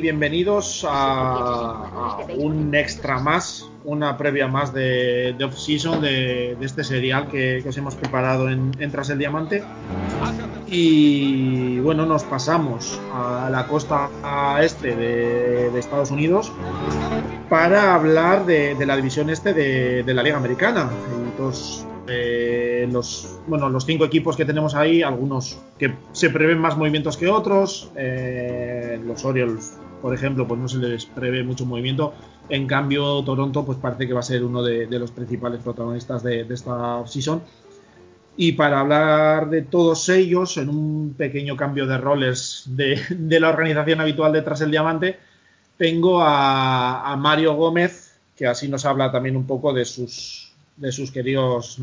Bienvenidos a, un extra más, una previa más de, off-season de, este serial que, os hemos preparado en, Tras el Diamante. Y bueno, nos pasamos a la costa este de, Estados Unidos para hablar de, la división este de, la Liga Americana. Entonces, eh, los, bueno, los cinco equipos que tenemos ahí, algunos que se prevén más movimientos que otros. Eh, los Orioles, por ejemplo, pues no se les prevé mucho movimiento. En cambio, Toronto, pues parece que va a ser uno de, los principales protagonistas de, esta season. Y para hablar de todos ellos, en un pequeño cambio de roles de, la organización habitual detrás del diamante, tengo a Mario Gómez, que así nos habla también un poco de sus de sus queridos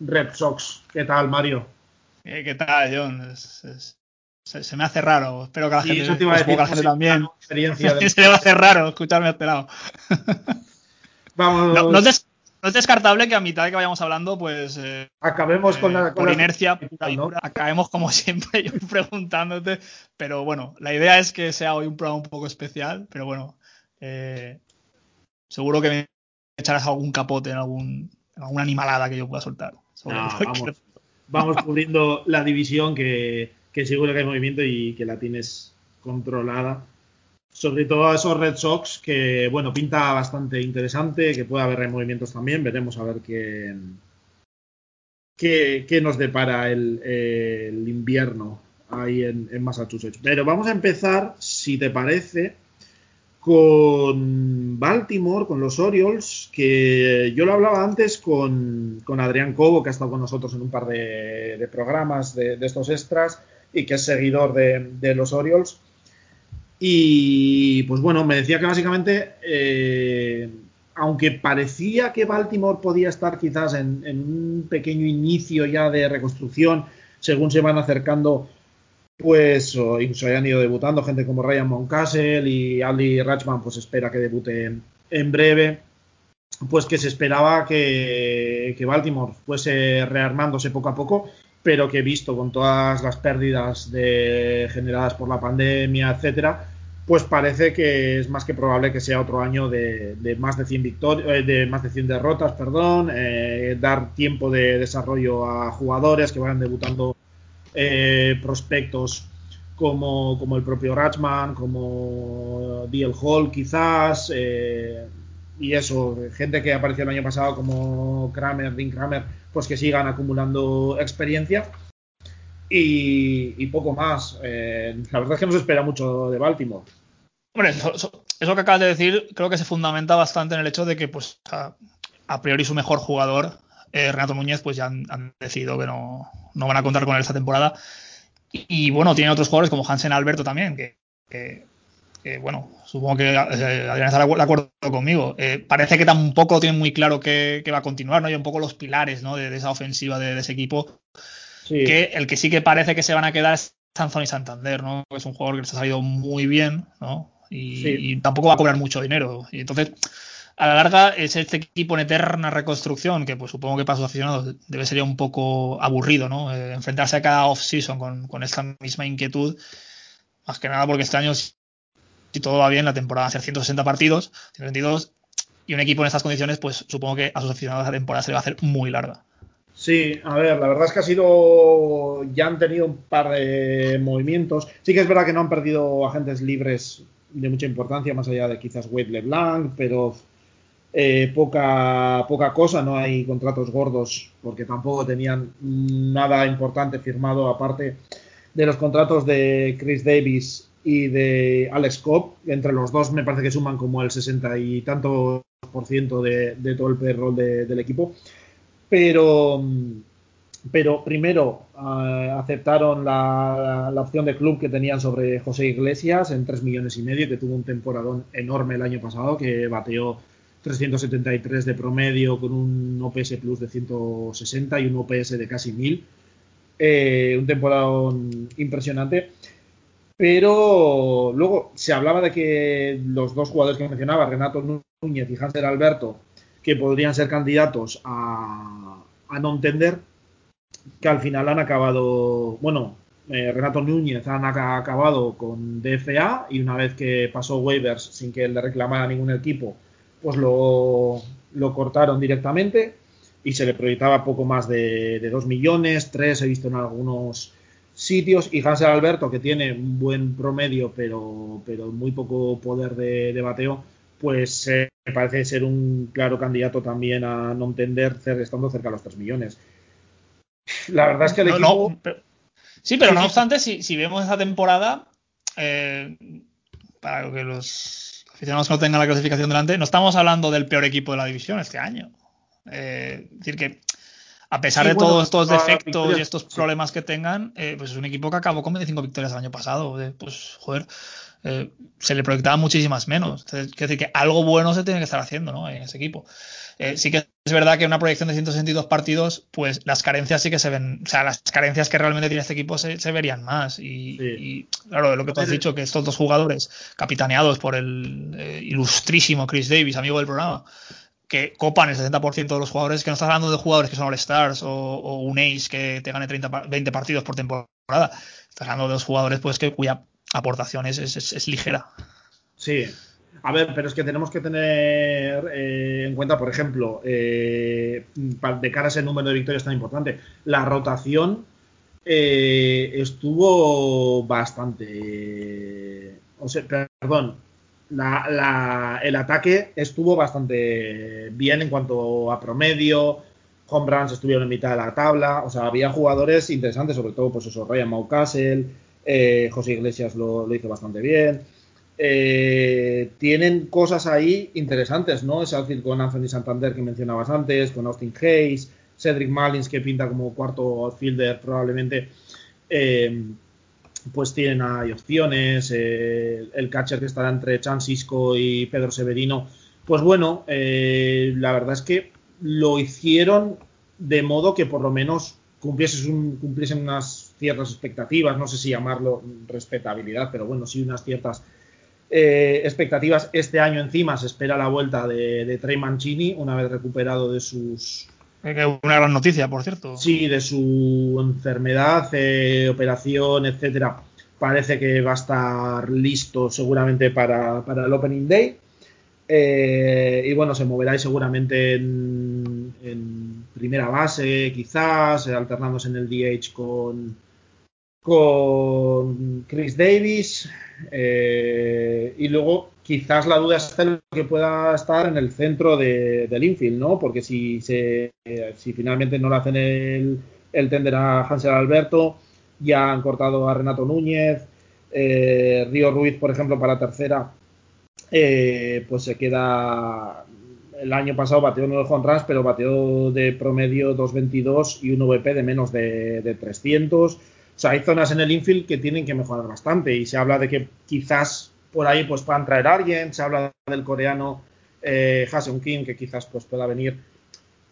Red, Sox. ¿Qué tal, Mario? Eh, ¿Qué tal, John? Se, me hace raro. Espero que la gente, eso te iba a decir, la gente también. Se me hace raro escucharme a este lado. Vamos. No, es, descartable que a mitad de que vayamos hablando, pues. Eh, acabemos con la. Eh, por inercia, acabemos como siempre yo preguntándote. Pero bueno, la idea es que sea hoy un programa un poco especial. Pero bueno, seguro que me echarás algún capote en algún alguna animalada que yo pueda soltar. vamos, cubriendo la división que, seguro que hay movimiento y que la tienes controlada. Sobre todo a esos Red Sox que, bueno, pinta bastante interesante, que puede haber movimientos también. Veremos a ver qué, qué, nos depara el, invierno ahí en, en Massachusetts. Pero vamos a empezar, si te parece, con Baltimore, con los Orioles, que yo lo hablaba antes con, Adrián Cobo, que ha estado con nosotros en un par de, programas de, estos extras y que es seguidor de, los Orioles. Y pues bueno, me decía que básicamente, eh, aunque parecía que Baltimore podía estar quizás en, un pequeño inicio ya de reconstrucción, según se van acercando pues incluso hayan ido debutando gente como Ryan Moncastle y Ali Rachman, pues espera que debute en breve. Pues que se esperaba que, Baltimore fuese rearmándose poco a poco, pero que visto con todas las pérdidas generadas por la pandemia, etcétera, pues parece que es más que probable que sea otro año de, más de 100 victorias, eh, de más de 100 derrotas, perdón, eh, dar tiempo de desarrollo a jugadores que vayan debutando eh, prospectos como, como, el propio Ratchman, como DL Hall quizás, eh, y eso, gente que apareció el año pasado como Kramer, Dean Kramer, pues que sigan acumulando experiencia. Y, poco más. Eh, la verdad es que no se espera mucho de Baltimore. Hombre, eso, que acabas de decir creo que se fundamenta bastante en el hecho de que, pues, a priori su mejor jugador eh, Renato Núñez, pues ya han, decidido que no, van a contar con él esta temporada. Y, bueno, tiene otros jugadores como Hansen Alberto también, que, bueno, supongo que eh, Adrián estará de acuerdo conmigo. Eh, parece que tampoco tiene muy claro que, va a continuar, ¿no? Y un poco los pilares, ¿no? De, esa ofensiva de, ese equipo. Que el que sí que parece que se van a quedar es Anthony Santander, ¿no? Que es un jugador que les ha salido muy bien, ¿no? Y, y, tampoco va a cobrar mucho dinero. Y entonces, a la larga es este equipo en eterna reconstrucción, que pues supongo que para sus aficionados debe ser un poco aburrido, ¿no? Eh, enfrentarse a cada off-season con, esta misma inquietud, más que nada porque este año, si todo va bien, la temporada va a ser 160 partidos, 122, y un equipo en estas condiciones, pues supongo que a sus aficionados la temporada se le va a hacer muy larga. Sí, a ver, la verdad es que ha sido. Ya han tenido un par de movimientos. Sí que es verdad que no han perdido agentes libres de mucha importancia, más allá de quizás Wade LeBlanc, pero eh, poca, poca cosa, no hay contratos gordos porque tampoco tenían nada importante firmado aparte de los contratos de Chris Davis y de Alex Cobb. Entre los dos me parece que suman como el 60 y tanto por ciento de, todo el payroll del equipo. Pero, pero primero eh, aceptaron la, opción de club que tenían sobre José Iglesias en 3 millones y medio, que tuvo un temporadón enorme el año pasado, que bateó 373 de promedio con un OPS Plus de 160 y un OPS de casi 1000. Eh, un temporada impresionante. Pero luego se hablaba de que los dos jugadores que mencionaba, Renato Núñez y Hanser Alberto, que podrían ser candidatos a, a no entender, que al final han acabado, bueno, eh, Renato Núñez han acabado con DFA y una vez que pasó waivers sin que le reclamara ningún equipo, pues lo, lo cortaron directamente y se le proyectaba poco más de, de 2 millones, 3 he visto en algunos sitios y Hansel Alberto que tiene un buen promedio pero, pero muy poco poder de, bateo pues eh, me parece ser un claro candidato también a no entender estando cerca de los 3 millones. La verdad es que el equipo sí pero no obstante si, si vemos esa temporada eh, para que los aficionados no tengan la clasificación delante no estamos hablando del peor equipo de la división este año. Eh, es decir que a pesar de todos estos defectos y estos problemas que tengan, eh, pues es un equipo que acabó con 25 victorias el año pasado. Eh, pues, joder, eh, se le proyectaban muchísimas menos. Quiere decir que algo bueno se tiene que estar haciendo ¿no? en ese equipo. sí que es verdad que en una proyección de 162 partidos, pues las carencias sí que se ven, o sea, las carencias que realmente tiene este equipo se, verían más. Y, y, claro, lo que tú has dicho, que estos dos jugadores, capitaneados por el ilustrísimo Chris Davis, amigo del programa, que copan el 60% de los jugadores, que no estás hablando de jugadores que son All-Stars o, un Ace que te gane 30, 20 partidos por temporada. Estás hablando de los jugadores pues que cuya aportación es, es, ligera. Sí. A ver, pero es que tenemos que tener eh, en cuenta, por ejemplo, eh, de cara a ese número de victorias tan importante, la rotación eh, estuvo bastante. o sea, perdón, el ataque estuvo bastante bien en cuanto a promedio. Home runs estuvieron en mitad de la tabla. O sea, había jugadores interesantes, sobre todo, pues eso, Ryan Maucastle, eh, José Iglesias lo, hizo bastante bien. Eh, tienen cosas ahí interesantes, ¿no? Es decir, con Anthony Santander que mencionabas antes, con Austin Hayes, Cedric Malins que pinta como cuarto outfielder probablemente. Eh, pues tienen hay opciones, eh, el catcher que estará entre Chansisco y Pedro Severino, pues bueno, eh, la verdad es que lo hicieron de modo que por lo menos cumpliesen, cumpliesen unas ciertas expectativas, no sé si llamarlo respetabilidad, pero bueno, sí unas ciertas eh, expectativas. Este año encima se espera la vuelta de, de Trey Mancini, una vez recuperado de sus una gran noticia, por cierto. Sí, de su enfermedad, eh, operación, etcétera. Parece que va a estar listo seguramente para, el Opening Day. Eh, y bueno, se moverá seguramente en, primera base, quizás, alternándose en el DH con, con Chris Davis. Eh, y luego quizás la duda está en que pueda estar en el centro del infield, ¿no? Porque si, se, si finalmente no le hacen el, el tender a Hansel Alberto, ya han cortado a Renato Núñez, eh, Río Ruiz, por ejemplo, para tercera, eh, pues se queda. El año pasado bateó 9 runs, pero bateó de promedio 2.22 y un VP de menos de, de 300. O sea, hay zonas en el infield que tienen que mejorar bastante y se habla de que quizás por ahí pues puedan traer a alguien. Se habla del coreano eh, Haseon Kim, que quizás pues pueda venir.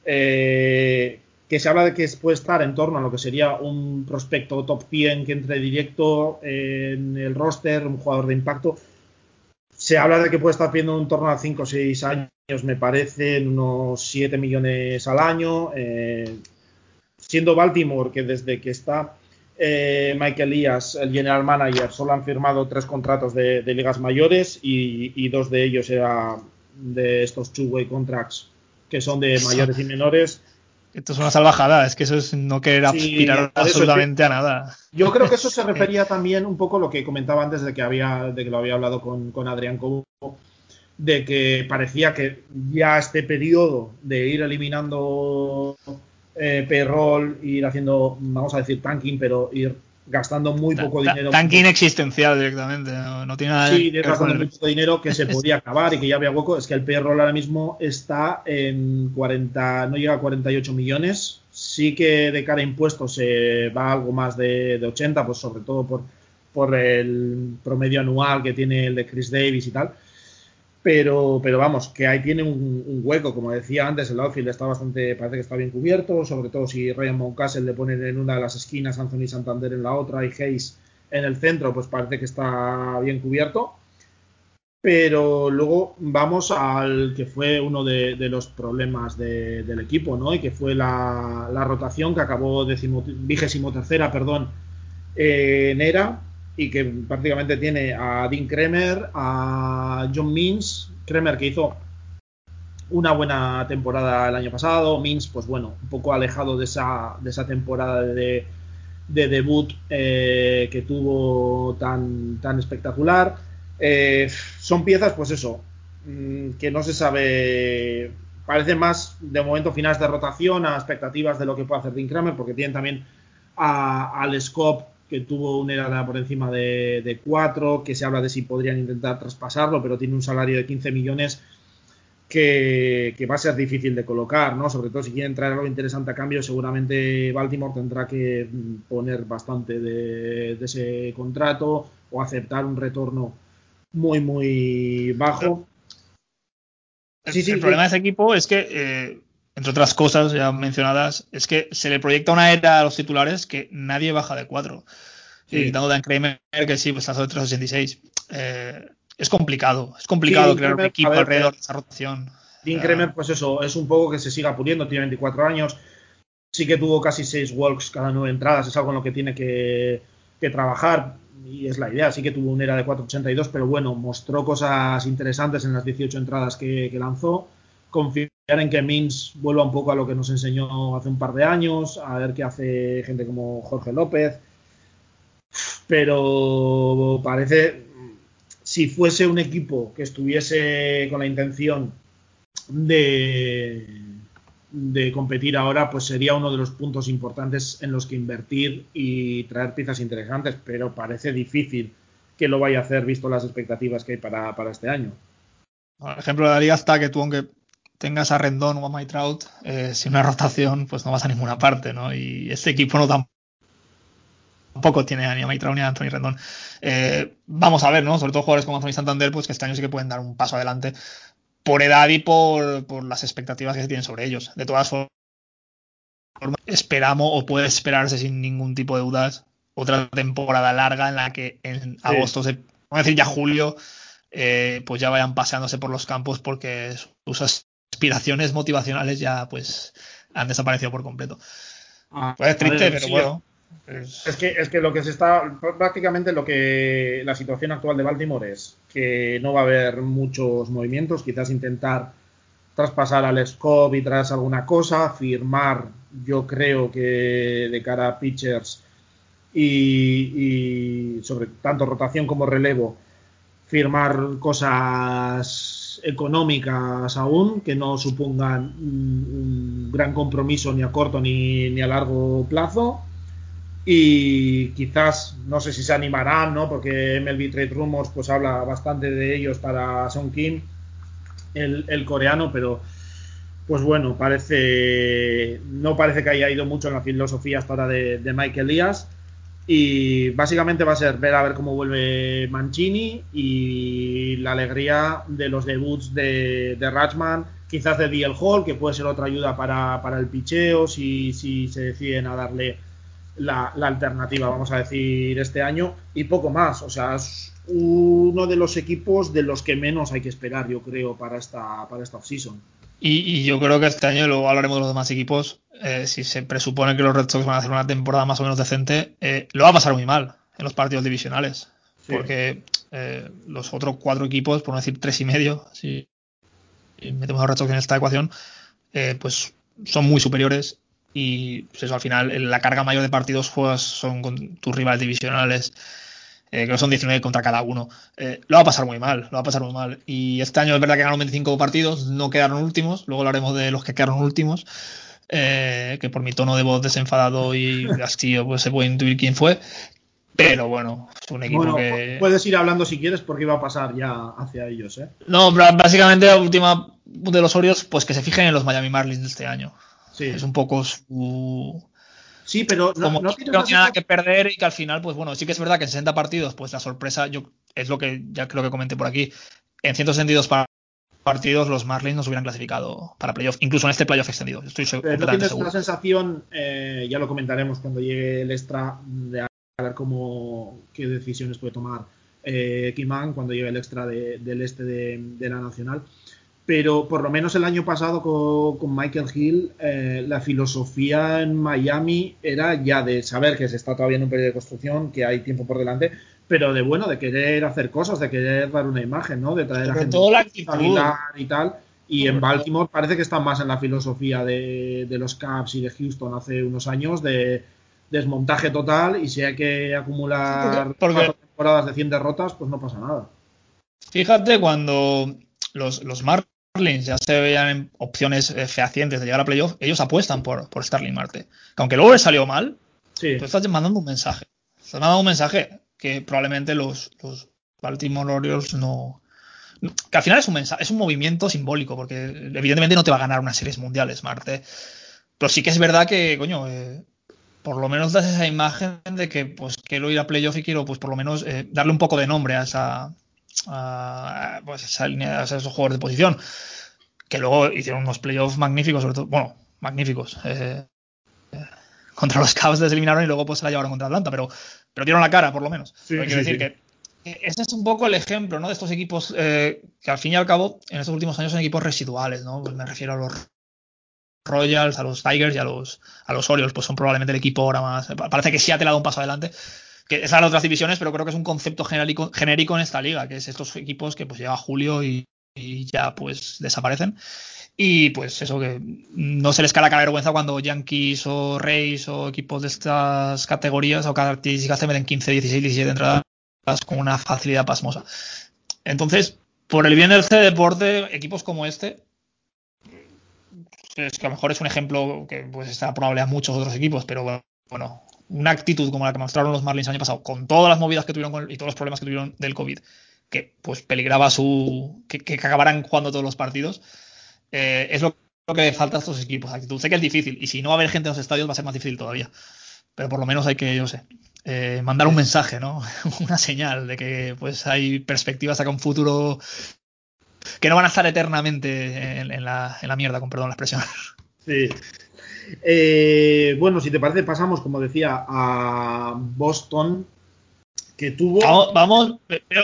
Eh, que se habla de que puede estar en torno a lo que sería un prospecto top 100 que entre directo en el roster, un jugador de impacto. Se habla de que puede estar pidiendo en torno a 5 o 6 años, me parece, en unos 7 millones al año. Eh, siendo Baltimore, que desde que está eh, Michael Elias, el general manager, solo han firmado tres contratos de, ligas mayores y, dos de ellos eran de estos two-way contracts que son de mayores y menores. Esto es una salvajada, es que eso es no querer aspirar absolutamente a nada. Yo creo que eso se refería también un poco a lo que comentaba antes de que había, de que lo había hablado con, con Adrián Cobo, de que parecía que ya este periodo de ir eliminando eh, payroll, ir haciendo, vamos a decir, tanking, pero ir gastando muy poco dinero. Tanking existencial directamente, no, tiene nada Sí, gastando muy poco dinero que se podía acabar y que ya había hueco. Es que el payroll ahora mismo está en 40, no llega a 48 millones. Sí que de cara a impuestos se va algo más de, de 80, pues sobre todo por, por el promedio anual que tiene el de Chris Davis y tal pero, pero vamos, que ahí tiene un, hueco, como decía antes, el outfield está bastante, parece que está bien cubierto, sobre todo si Ryan Mountcastle le ponen en una de las esquinas, Anthony Santander en la otra y Hayes en el centro, pues parece que está bien cubierto. Pero luego vamos al que fue uno de, los problemas del equipo, ¿no? Y que fue la, rotación que acabó vigésimo tercera, perdón, eh, en ERA y que prácticamente tiene a Dean Kremer, a John Means, Kremer que hizo una buena temporada el año pasado, Means pues bueno, un poco alejado de esa, de esa temporada de, de debut eh, que tuvo tan, tan espectacular. Eh, son piezas, pues eso, mm, que no se sabe, parece más de momento finales de rotación a expectativas de lo que puede hacer Dean Kramer, porque tienen también al Scope que tuvo una edad por encima de, de 4, que se habla de si podrían intentar traspasarlo, pero tiene un salario de 15 millones que, va a ser difícil de colocar, ¿no? Sobre todo si quieren traer algo interesante a cambio, seguramente Baltimore tendrá que poner bastante de, ese contrato o aceptar un retorno muy, muy bajo. El, problema de ese equipo es que, eh, entre otras cosas ya mencionadas, es que se le proyecta una era a los titulares que nadie baja de 4. Sí. Quitando Dan Kramer, que sí, pues está de 386. Eh, es complicado, es complicado crear un equipo alrededor de esa rotación. Dean Kremer, pues eso, es un poco que se siga puliendo, tiene 24 años, sí que tuvo casi 6 walks cada 9 entradas, es algo en lo que tiene que, trabajar y es la idea, sí que tuvo una era de 4.82, pero bueno, mostró cosas interesantes en las 18 entradas que, lanzó. Confiar en que Mins vuelva un poco a lo que nos enseñó hace un par de años, a ver qué hace gente como Jorge López. Pero parece, si fuese un equipo que estuviese con la intención de, de competir ahora, pues sería uno de los puntos importantes en los que invertir y traer piezas interesantes, pero parece difícil que lo vaya a hacer visto las expectativas que hay para, este año. Por ejemplo, liga está que tú, aunque tengas a Rendón o a Maitraut, eh, sin una rotación, pues no vas a ninguna parte, ¿no? Y este equipo no tampoco tampoco tiene ni a Maitrao ni a Anthony Rendón. Eh, vamos a ver, ¿no? Sobre todo jugadores como Anthony Santander, pues que este año sí que pueden dar un paso adelante por edad y por, las expectativas que se tienen sobre ellos. De todas formas, esperamos o puede esperarse sin ningún tipo de dudas otra temporada larga en la que en agosto, se, vamos a decir ya julio, eh, pues ya vayan paseándose por los campos porque sus aspiraciones motivacionales ya pues han desaparecido por completo. Ah, pues es triste, pero bueno. Es que, es que lo que se está, prácticamente lo que la situación actual de Baltimore es que no va a haber muchos movimientos, quizás intentar traspasar al scope y traer alguna cosa, firmar, yo creo que de cara a pitchers y, sobre tanto rotación como relevo, firmar cosas económicas aún que no supongan un, gran compromiso ni a corto ni, ni a largo plazo y quizás no sé si se animarán, ¿no? Porque MLB Trade Rumors pues habla bastante de ellos para Song Kim, el, coreano, pero pues bueno, parece no parece que haya ido mucho en la filosofía hasta ahora de, de Mike Elias y básicamente va a ser ver a ver cómo vuelve Mancini y la alegría de los debuts de, de Ratchman, quizás de DL Hall, que puede ser otra ayuda para, para el picheo si, si se deciden a darle la, alternativa, vamos a decir, este año y poco más. O sea, es uno de los equipos de los que menos hay que esperar, yo creo, para esta, para esta offseason. Y, yo creo que este año, luego hablaremos de los demás equipos, eh, si se presupone que los Red Sox van a hacer una temporada más o menos decente, eh, lo va a pasar muy mal en los partidos divisionales. Porque eh, los otros cuatro equipos, por no decir tres y medio, si metemos a los Red Sox en esta ecuación, pues son muy superiores. Y pues eso al final la carga mayor de partidos juegas son con tus rivales divisionales eh, que son 19 contra cada uno eh, lo va a pasar muy mal lo va a pasar muy mal y este año es verdad que ganaron 25 partidos no quedaron últimos luego hablaremos de los que quedaron últimos eh, que por mi tono de voz desenfadado y hastío pues se puede intuir quién fue pero bueno, es un equipo que. Puedes ir hablando si quieres porque iba a pasar ya hacia ellos, ¿eh? No, básicamente la última de los Orioles, pues que se fijen en los Miami Marlins de este año. Es un poco su. Sí, pero no, tiene nada que perder y que al final, pues bueno, sí que es verdad que en 60 partidos, pues la sorpresa, yo es lo que ya creo que comenté por aquí. En 162 partidos, los Marlins nos hubieran clasificado para playoff, incluso en este playoff extendido. Estoy seguro. ¿No tienes una sensación, eh, ya lo comentaremos cuando llegue el extra, de a ver cómo, qué decisiones puede tomar eh, Kimán cuando llegue el extra del este de, de la Nacional? Pero por lo menos el año pasado con, Michael Hill, eh, la filosofía en Miami era ya de saber que se está todavía en un periodo de construcción, que hay tiempo por delante, pero de bueno, de querer hacer cosas, de querer dar una imagen, ¿no? De traer a gente y tal. Y en Baltimore parece que está más en la filosofía de, los Cavs y de Houston hace unos años de desmontaje total y si hay que acumular cuatro temporadas de 100 derrotas, pues no pasa nada. Fíjate cuando los, los Marlins ya se veían opciones eh, fehacientes de llegar a playoff, ellos apuestan por, por Starling Marte. Que aunque luego le salió mal, tú estás mandando un mensaje. Estás mandando un mensaje que probablemente los, los Baltimore Orioles no, que al final es un mensaje, es un movimiento simbólico, porque evidentemente no te va a ganar unas series mundiales, Marte. Pero sí que es verdad que, coño, eh, por lo menos das esa imagen de que pues quiero ir a playoff y quiero pues por lo menos eh, darle un poco de nombre a esa, pues esa línea, esos jugadores de posición, que luego hicieron unos playoffs magníficos, sobre todo, bueno, magníficos. Eh, contra los Cavs les eliminaron y luego pues se la llevaron contra Atlanta, pero, pero dieron la cara, por lo menos. quiero decir que ese es un poco el ejemplo, ¿no? De estos equipos eh, que al fin y al cabo en estos últimos años son equipos residuales, ¿no? Pues me refiero a los Royals, a los Tigers y a los, a los Orioles, pues son probablemente el equipo ahora más. Parece que sí ha dado un paso adelante que esas otras divisiones, pero creo que es un concepto genérico, genérico en esta liga, que es estos equipos que pues llega julio y, ya pues desaparecen. Y pues eso que no se les cae la vergüenza cuando Yankees o Rays o equipos de estas categorías o características te meten 15, 16, 17 entradas con una facilidad pasmosa. Entonces, por el bien del C deporte, equipos como este, es que a lo mejor es un ejemplo que pues está probable a muchos otros equipos, pero bueno, una actitud como la que mostraron los Marlins el año pasado, con todas las movidas que tuvieron y todos los problemas que tuvieron del COVID, que pues peligraba su. que, acabaran jugando todos los partidos, eh, es lo, que falta a estos equipos. Actitud. Sé que es difícil, y si no va a haber gente en los estadios va a ser más difícil todavía. Pero por lo menos hay que, yo sé, eh, mandar un mensaje, ¿no? Una señal de que pues hay perspectivas a un futuro que no van a estar eternamente en, la, en la mierda, con perdón la expresión. Sí, eh, bueno, si te parece, pasamos, como decía, a Boston, que tuvo. Vamos,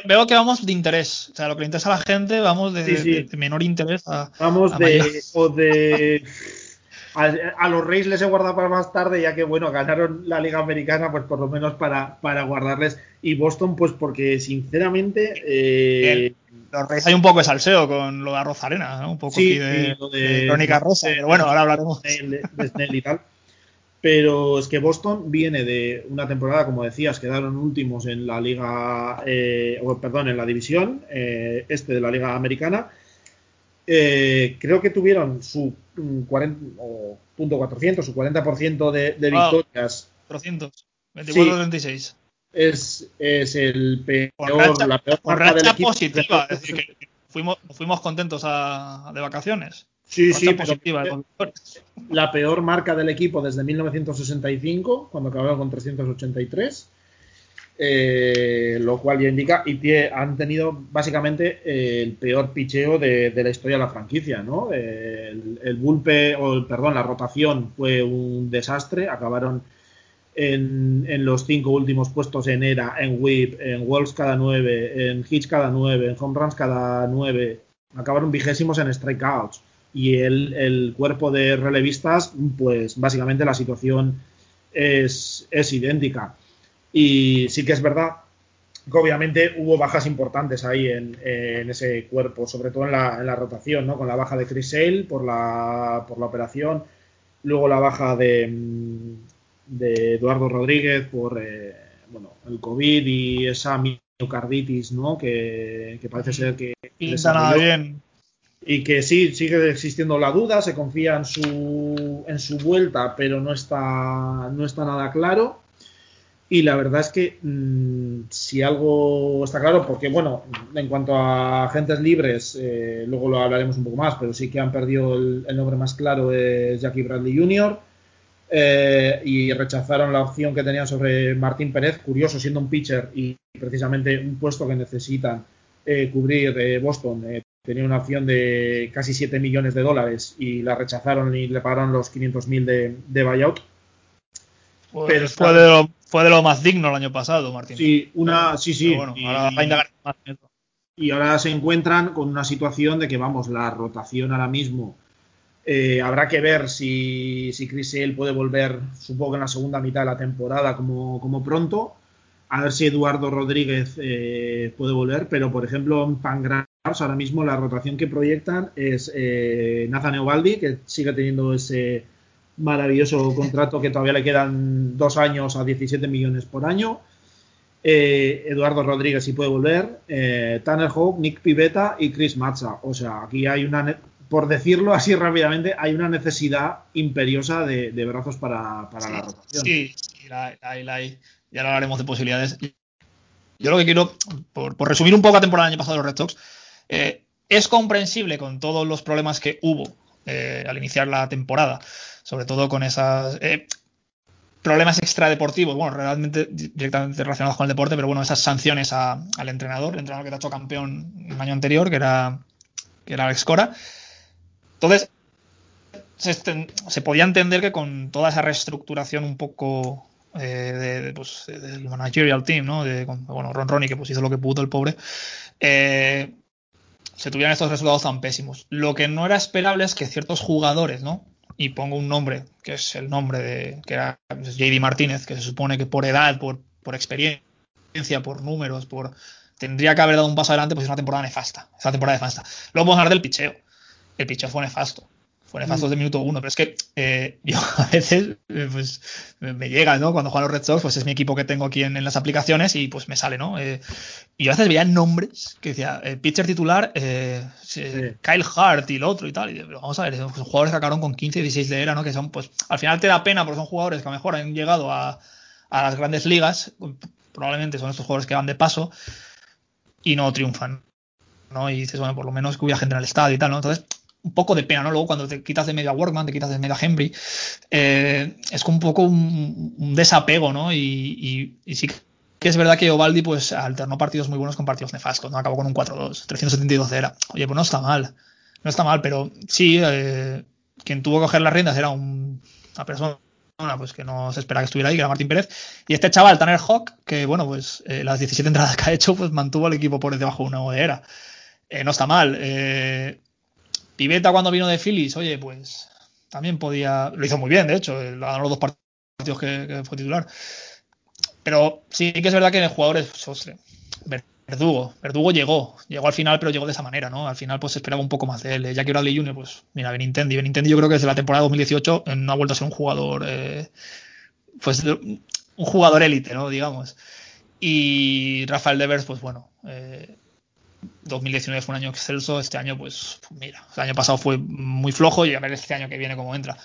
veo, que vamos de interés. O sea, lo que le interesa a la gente, vamos de, menor interés a. Vamos de. O de a, los Reyes les he guardado para más tarde, ya que, bueno, ganaron la Liga Americana, pues por lo menos para, para guardarles. Y Boston, pues porque, sinceramente. Eh, los Reyes hay un poco de salseo con lo de Arroz Arena, ¿no? Un poco de, Crónica Rosa, pero bueno, ahora hablaremos. De, Snell y tal. Pero es que Boston viene de una temporada, como decías, quedaron últimos en la liga, eh, perdón, en la división eh, este de la liga americana. Eh, creo que tuvieron su 40, mm, o punto 400, su 40% de, de victorias. 400, 24-36 es, es el peor, la peor marca del equipo. positiva, es decir, que fuimos, fuimos contentos a, de vacaciones. Sí, sí, positiva la peor marca del equipo desde 1965, cuando acabaron con 383. Eh, lo cual ya indica y han tenido básicamente eh, el peor picheo de, la historia de la franquicia, ¿no? El, el bulpe, o perdón, la rotación fue un desastre, acabaron en, los cinco últimos puestos en ERA, en WHIP, en Walls cada nueve, en hits cada nueve, en home runs cada nueve. Acabaron vigésimos en strikeouts. Y el, cuerpo de relevistas, pues básicamente la situación es, idéntica. Y sí que es verdad que obviamente hubo bajas importantes ahí en, ese cuerpo, sobre todo en la, en la, rotación, ¿no? Con la baja de Chris Sale por la, por la operación, luego la baja de, de Eduardo Rodríguez por eh, bueno, el COVID y esa miocarditis, ¿no? Que, parece ser que nada bien. Y que sí, sigue existiendo la duda, se confía en su, en su vuelta, pero no está, no está nada claro. Y la verdad es que mm, si algo está claro, porque bueno, en cuanto a agentes libres, eh, luego lo hablaremos un poco más, pero sí que han perdido el, nombre más claro es Jackie Bradley Jr. Eh, y rechazaron la opción que tenían sobre Martín Pérez, curioso siendo un pitcher y precisamente un puesto que necesitan eh, cubrir eh, Boston. tenía una opción de casi 7 millones de dólares y la rechazaron y le pagaron los 500 mil de, buyout. Pues Pero fue, de lo, fue, de lo, más digno el año pasado, Martín. Sí, una, sí, sí. ahora va a indagar más y ahora se encuentran con una situación de que, vamos, la rotación ahora mismo. Eh, habrá que ver si, si Chris Sale puede volver, supongo que en la segunda mitad de la temporada como, como pronto. A ver si Eduardo Rodríguez eh, puede volver, pero por ejemplo en Pangrass ahora mismo la rotación que proyectan es eh, Nathan Eovaldi, que sigue teniendo ese maravilloso contrato que todavía le quedan dos años a 17 millones por año. Eh, Eduardo Rodríguez si puede volver, eh, Tanner Hope, Nick Pivetta y Chris Matza. O sea, aquí hay una, por decirlo así rápidamente, hay una necesidad imperiosa de, brazos para, la rotación. Sí, sí la, hay. Ya hablaremos de posibilidades. Yo lo que quiero, por, resumir un poco la temporada del año pasado de los Red Sox, eh, es comprensible con todos los problemas que hubo al iniciar la temporada, sobre todo con esas problemas extradeportivos, bueno, realmente directamente relacionados con el deporte, pero bueno, esas sanciones al entrenador, el entrenador que te ha hecho campeón el año anterior, que era, que era Alex Cora. Entonces, se, podía entender que con toda esa reestructuración un poco eh, pues, del managerial team, ¿no? De, bueno, Ron Ronnie, que pues hizo lo que pudo el pobre, eh, se tuvieran estos resultados tan pésimos. Lo que no era esperable es que ciertos jugadores, ¿no? Y pongo un nombre, que es el nombre de, que era pues, JD Martínez, que se supone que por edad, por, por experiencia, por números, por tendría que haber dado un paso adelante, pues es una temporada nefasta. Es una temporada nefasta. Luego vamos a hablar del picheo. El picheo fue nefasto. Fue nefasto mm. de minuto uno, pero es que eh, yo a veces eh, pues, me llega, ¿no? Cuando juego a los Red Sox, pues es mi equipo que tengo aquí en, las aplicaciones y pues me sale, ¿no? Eh, y yo a veces veía nombres que decía, pitcher titular, Kyle Hart y el otro y tal. Y, vamos a ver, son jugadores que acabaron con 15 y 16 de era, ¿no? Que son, pues, al final te da pena porque son jugadores que a lo mejor han llegado a, a las grandes ligas, probablemente son estos jugadores que van de paso y no triunfan. ¿no? Y dices, bueno, por lo menos que hubiera gente en el estadio y tal, ¿no? Entonces, un poco de pena, ¿no? Luego cuando te quitas de medio Workman, te quitas de medio Henry, eh, es un poco un, desapego, ¿no? Y, sí que es verdad que Ovaldi pues alternó partidos muy buenos con partidos nefastos, ¿no? Acabó con un 4-2, 372 era. Oye, pues no está mal, no está mal, pero sí, eh, quien tuvo que coger las riendas era una persona pues que no se espera que estuviera ahí, que era Martín Pérez. Y este chaval, Tanner Hawk, que bueno, pues eh, las 17 entradas que ha hecho, pues mantuvo al equipo por debajo de una era. no está mal. Eh, Piveta cuando vino de Phillies, oye, pues también podía, lo hizo muy bien, de hecho, ganó los dos partidos que, fue titular. Pero sí que es verdad que el jugador es Verdugo. Verdugo llegó, llegó al final, pero llegó de esa manera, ¿no? Al final, pues esperaba un poco más de él. Jackie Bradley Jr., pues mira, Benintendi. Benintendi yo creo que desde la temporada 2018 no ha vuelto a ser un jugador, eh, pues un jugador élite, ¿no? Digamos. Y Rafael Devers, pues bueno, eh, 2019 fue un año excelso, este año, pues, mira, el año pasado fue muy flojo y a ver este año que viene cómo entra.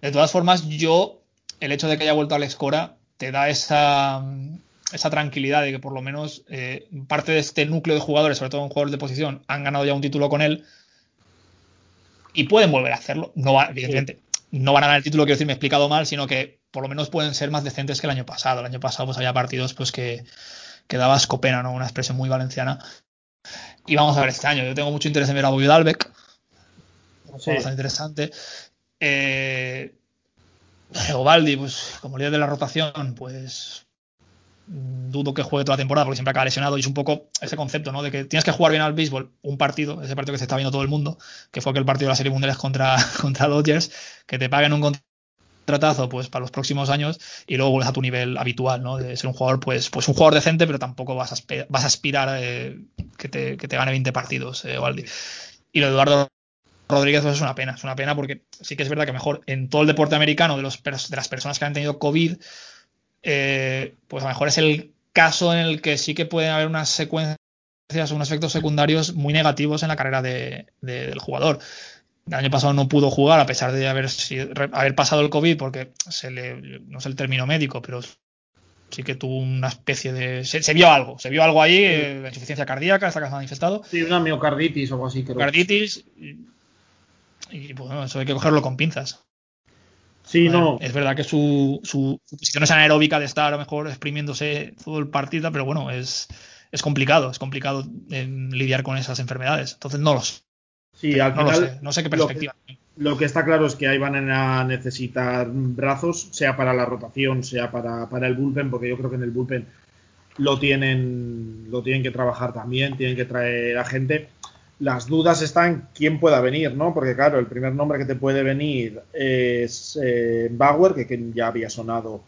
De todas formas, yo, el hecho de que haya vuelto Alex Cora, te da esa, esa tranquilidad de que por lo menos eh, parte de este núcleo de jugadores, sobre todo en jugadores de posición, han ganado ya un título con él y pueden volver a hacerlo. No va, evidentemente, no van a ganar el título, quiero decir, me he explicado mal, sino que por lo menos pueden ser más decentes que el año pasado. El año pasado pues había partidos pues que, que daba escopena, ¿no? Una expresión muy valenciana y vamos a ver este año. Yo tengo mucho interés en ver a Bobby Dalbeck. Un bastante interesante. Eh, Ovaldi, pues como líder de la rotación, pues dudo que juegue toda la temporada porque siempre acaba lesionado y es un poco ese concepto, ¿no? De que tienes que jugar bien al béisbol un partido, ese partido que se está viendo todo el mundo, que fue aquel partido de la Serie Mundial contra, contra Dodgers, que te paguen un tratazo pues para los próximos años y luego vuelves a tu nivel habitual, ¿no? De ser un jugador, pues, pues un jugador decente, pero tampoco vas a, vas a aspirar eh, que, te, que, te, gane 20 partidos, eh, Y lo de Eduardo Rodríguez pues es una pena, es una pena porque sí que es verdad que mejor en todo el deporte americano de, los, de las personas que han tenido COVID, eh, pues a lo mejor es el caso en el que sí que pueden haber unas secuencias, unos efectos secundarios muy negativos en la carrera de, del jugador. El año pasado no pudo jugar a pesar de haber, haber pasado el COVID porque se le, no sé el término médico, pero sí que tuvo una especie de... Se, vio algo, se vio algo ahí, eh, insuficiencia cardíaca, esta que se ha manifestado. Sí, una miocarditis o algo así, creo. Miocarditis y, bueno, eso hay que cogerlo con pinzas. Sí, no. Es verdad que su, su, posición es anaeróbica de estar a lo mejor exprimiéndose todo el partido, pero bueno, es, es complicado, es complicado eh, lidiar con esas enfermedades. Entonces no los Sí, al no sé, no sé qué perspectiva. Lo que, está claro es que ahí van a necesitar brazos, sea para la rotación, sea para, el bullpen, porque yo creo que en el bullpen lo tienen, lo tienen que trabajar también, tienen que traer a gente. Las dudas están quién pueda venir, ¿no? Porque claro, el primer nombre que te puede venir es eh, Bauer, que, ya había sonado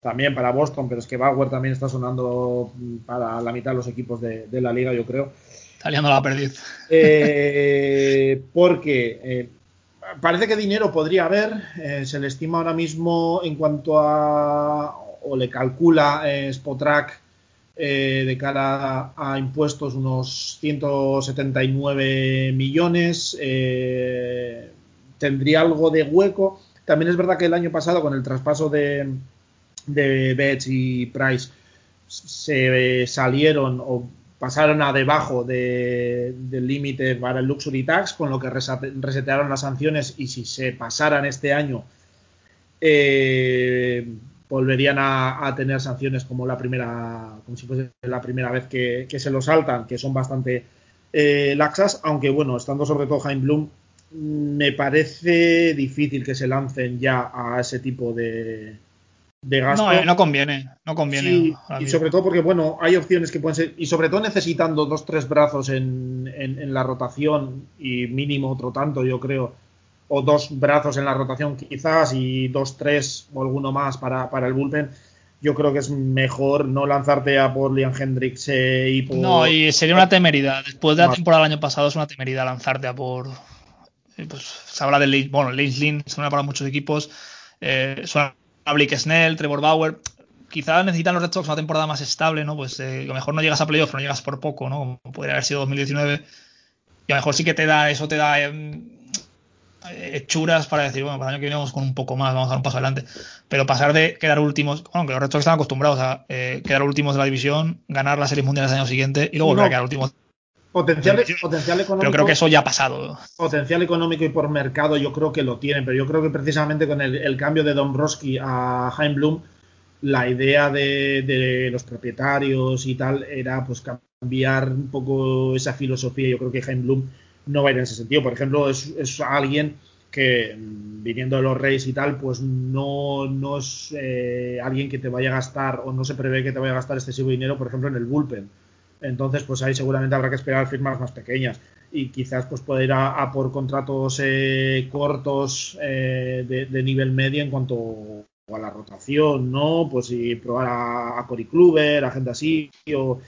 también para Boston, pero es que Bauer también está sonando para la mitad de los equipos de, la liga, yo creo. Está la perdiz. Eh, porque eh, parece que dinero podría haber, se le estima ahora mismo en cuanto a, o le calcula Spotrack eh, de cara a, impuestos unos 179 millones. Eh, tendría algo de hueco. También es verdad que el año pasado con el traspaso de, de Betts y Price se salieron o pasaron a debajo del límite para el Luxury Tax, con lo que resetearon las sanciones y si se pasaran este año eh, volverían a, tener sanciones como la primera, como si fuese la primera vez que, se lo saltan, que son bastante eh, laxas, aunque bueno, estando sobre todo Jaime Bloom, me parece difícil que se lancen ya a ese tipo de, de gasto. No, eh, no conviene, no conviene. y sobre todo porque, bueno, hay opciones que pueden ser, y sobre todo necesitando dos, tres brazos en, en la rotación y mínimo otro tanto, yo creo o dos brazos en la rotación quizás y dos, tres o alguno más para, para el bullpen, yo creo que es mejor no lanzarte a por Liam Hendricks eh, y por... No, y sería una temeridad. Después de la temporada del año pasado es una temeridad lanzarte a por... Eh, pues se habla de... Bueno, Lance Lynn suena para muchos equipos. Eh, suena a Blake Snell, Trevor Bauer. Quizás necesitan los Red Sox una temporada más estable, ¿no? Pues eh, a lo mejor no llegas a playoff, no llegas por poco, ¿no? Como podría haber sido 2019. Y a lo mejor sí que te da, eso te da hechuras para decir, bueno, para el año que viene vamos con un poco más, vamos a dar un paso adelante. Pero pasar de quedar últimos, bueno, que los restos están acostumbrados a eh, quedar últimos de la división, ganar las series mundiales el año siguiente y luego volver a quedar últimos. Potencial, potencial económico. Pero creo que eso ya ha pasado. Potencial económico y por mercado yo creo que lo tienen, pero yo creo que precisamente con el, cambio de Dombrowski a Jaime Bloom, la idea de, los propietarios y tal era pues cambiar un poco esa filosofía. Yo creo que Jaime Bloom no va a ir en ese sentido. Por ejemplo, es, alguien que mm, viniendo de los Reyes y tal, pues no, no es eh, alguien que te vaya a gastar o no se prevé que te vaya a gastar excesivo dinero, por ejemplo, en el bullpen. Entonces, pues ahí seguramente habrá que esperar firmas más pequeñas y quizás pues pueda ir a, por contratos eh, cortos eh, de, nivel medio en cuanto a la rotación, ¿no? Pues y probar a, a Cory Kluber, a gente así, o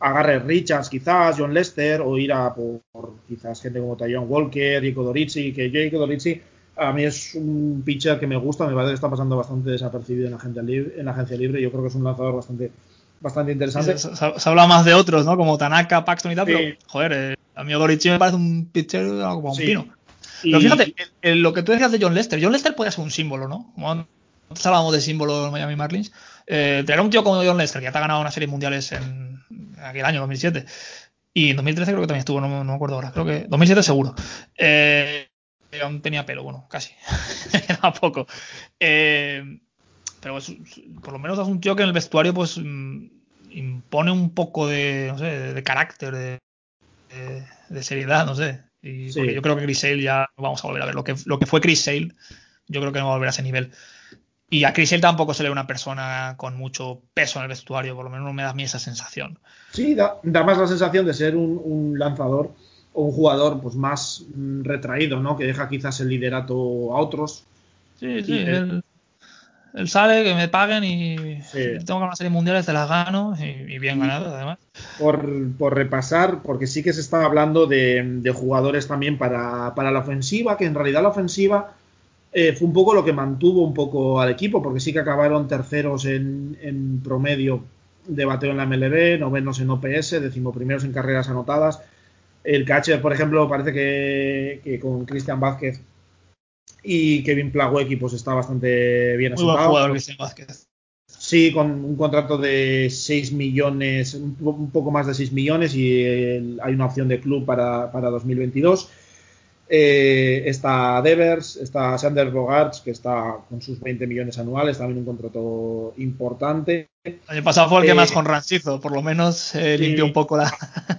agarre Richards quizás, John Lester, o ir a por, quizás gente como Tyon Walker, Rico Dorici, que Rico Dorici a mí es un pitcher que me gusta, me parece que está pasando bastante desapercibido en la agencia libre. yo creo que es un lanzador bastante bastante interesante. Se, habla más de otros, ¿no? Como Tanaka, Paxton y tal, pero joder, eh, a mí Dorici me parece un pitcher como un pino. Pero fíjate, lo que tú decías de John Lester, John Lester puede ser un símbolo, ¿no? Como antes hablábamos de símbolo en Miami Marlins, eh, tener un tío como John Lester, que ya te ha ganado una serie mundiales en, aquel año, 2007, y en 2013 creo que también estuvo, no, me acuerdo ahora, creo que 2007 seguro. Eh, aún tenía pelo, bueno, casi, era poco. Eh, pero por lo menos es un tío que en el vestuario pues mm, impone un poco de, no sé, de, carácter, de, de, seriedad, no sé. Y yo creo que Chris Sale ya no vamos a volver a ver. Lo que, lo que fue Chris Sale, yo creo que no va a volver a ese nivel. Y a Chris tampoco se le ve una persona con mucho peso en el vestuario, por lo menos no me da a mí esa sensación. Sí, da, más la sensación de ser un, lanzador o un jugador pues más mm, retraído, ¿no? Que deja quizás el liderato a otros. Sí, sí, él, sale, que me paguen y tengo que ganar serie mundiales, te las gano y, bien ganado además. Por, repasar, porque sí que se está hablando de, jugadores también para, para la ofensiva, que en realidad la ofensiva eh, fue un poco lo que mantuvo un poco al equipo, porque sí que acabaron terceros en, promedio de bateo en la MLB, novenos en OPS, decimoprimeros en carreras anotadas. El catcher, por ejemplo, parece que, con Cristian Vázquez y Kevin Plawecki pues está bastante bien asentado. Cristian Vázquez. Sí, con un contrato de 6 millones, un poco más de 6 millones y hay una opción de club para, para 2022. Eh, está Devers, está Sander Bogarts, que está con sus 20 millones anuales, también un contrato importante. El año pasado fue el que más con Rancizo, por lo menos eh, limpió un poco la.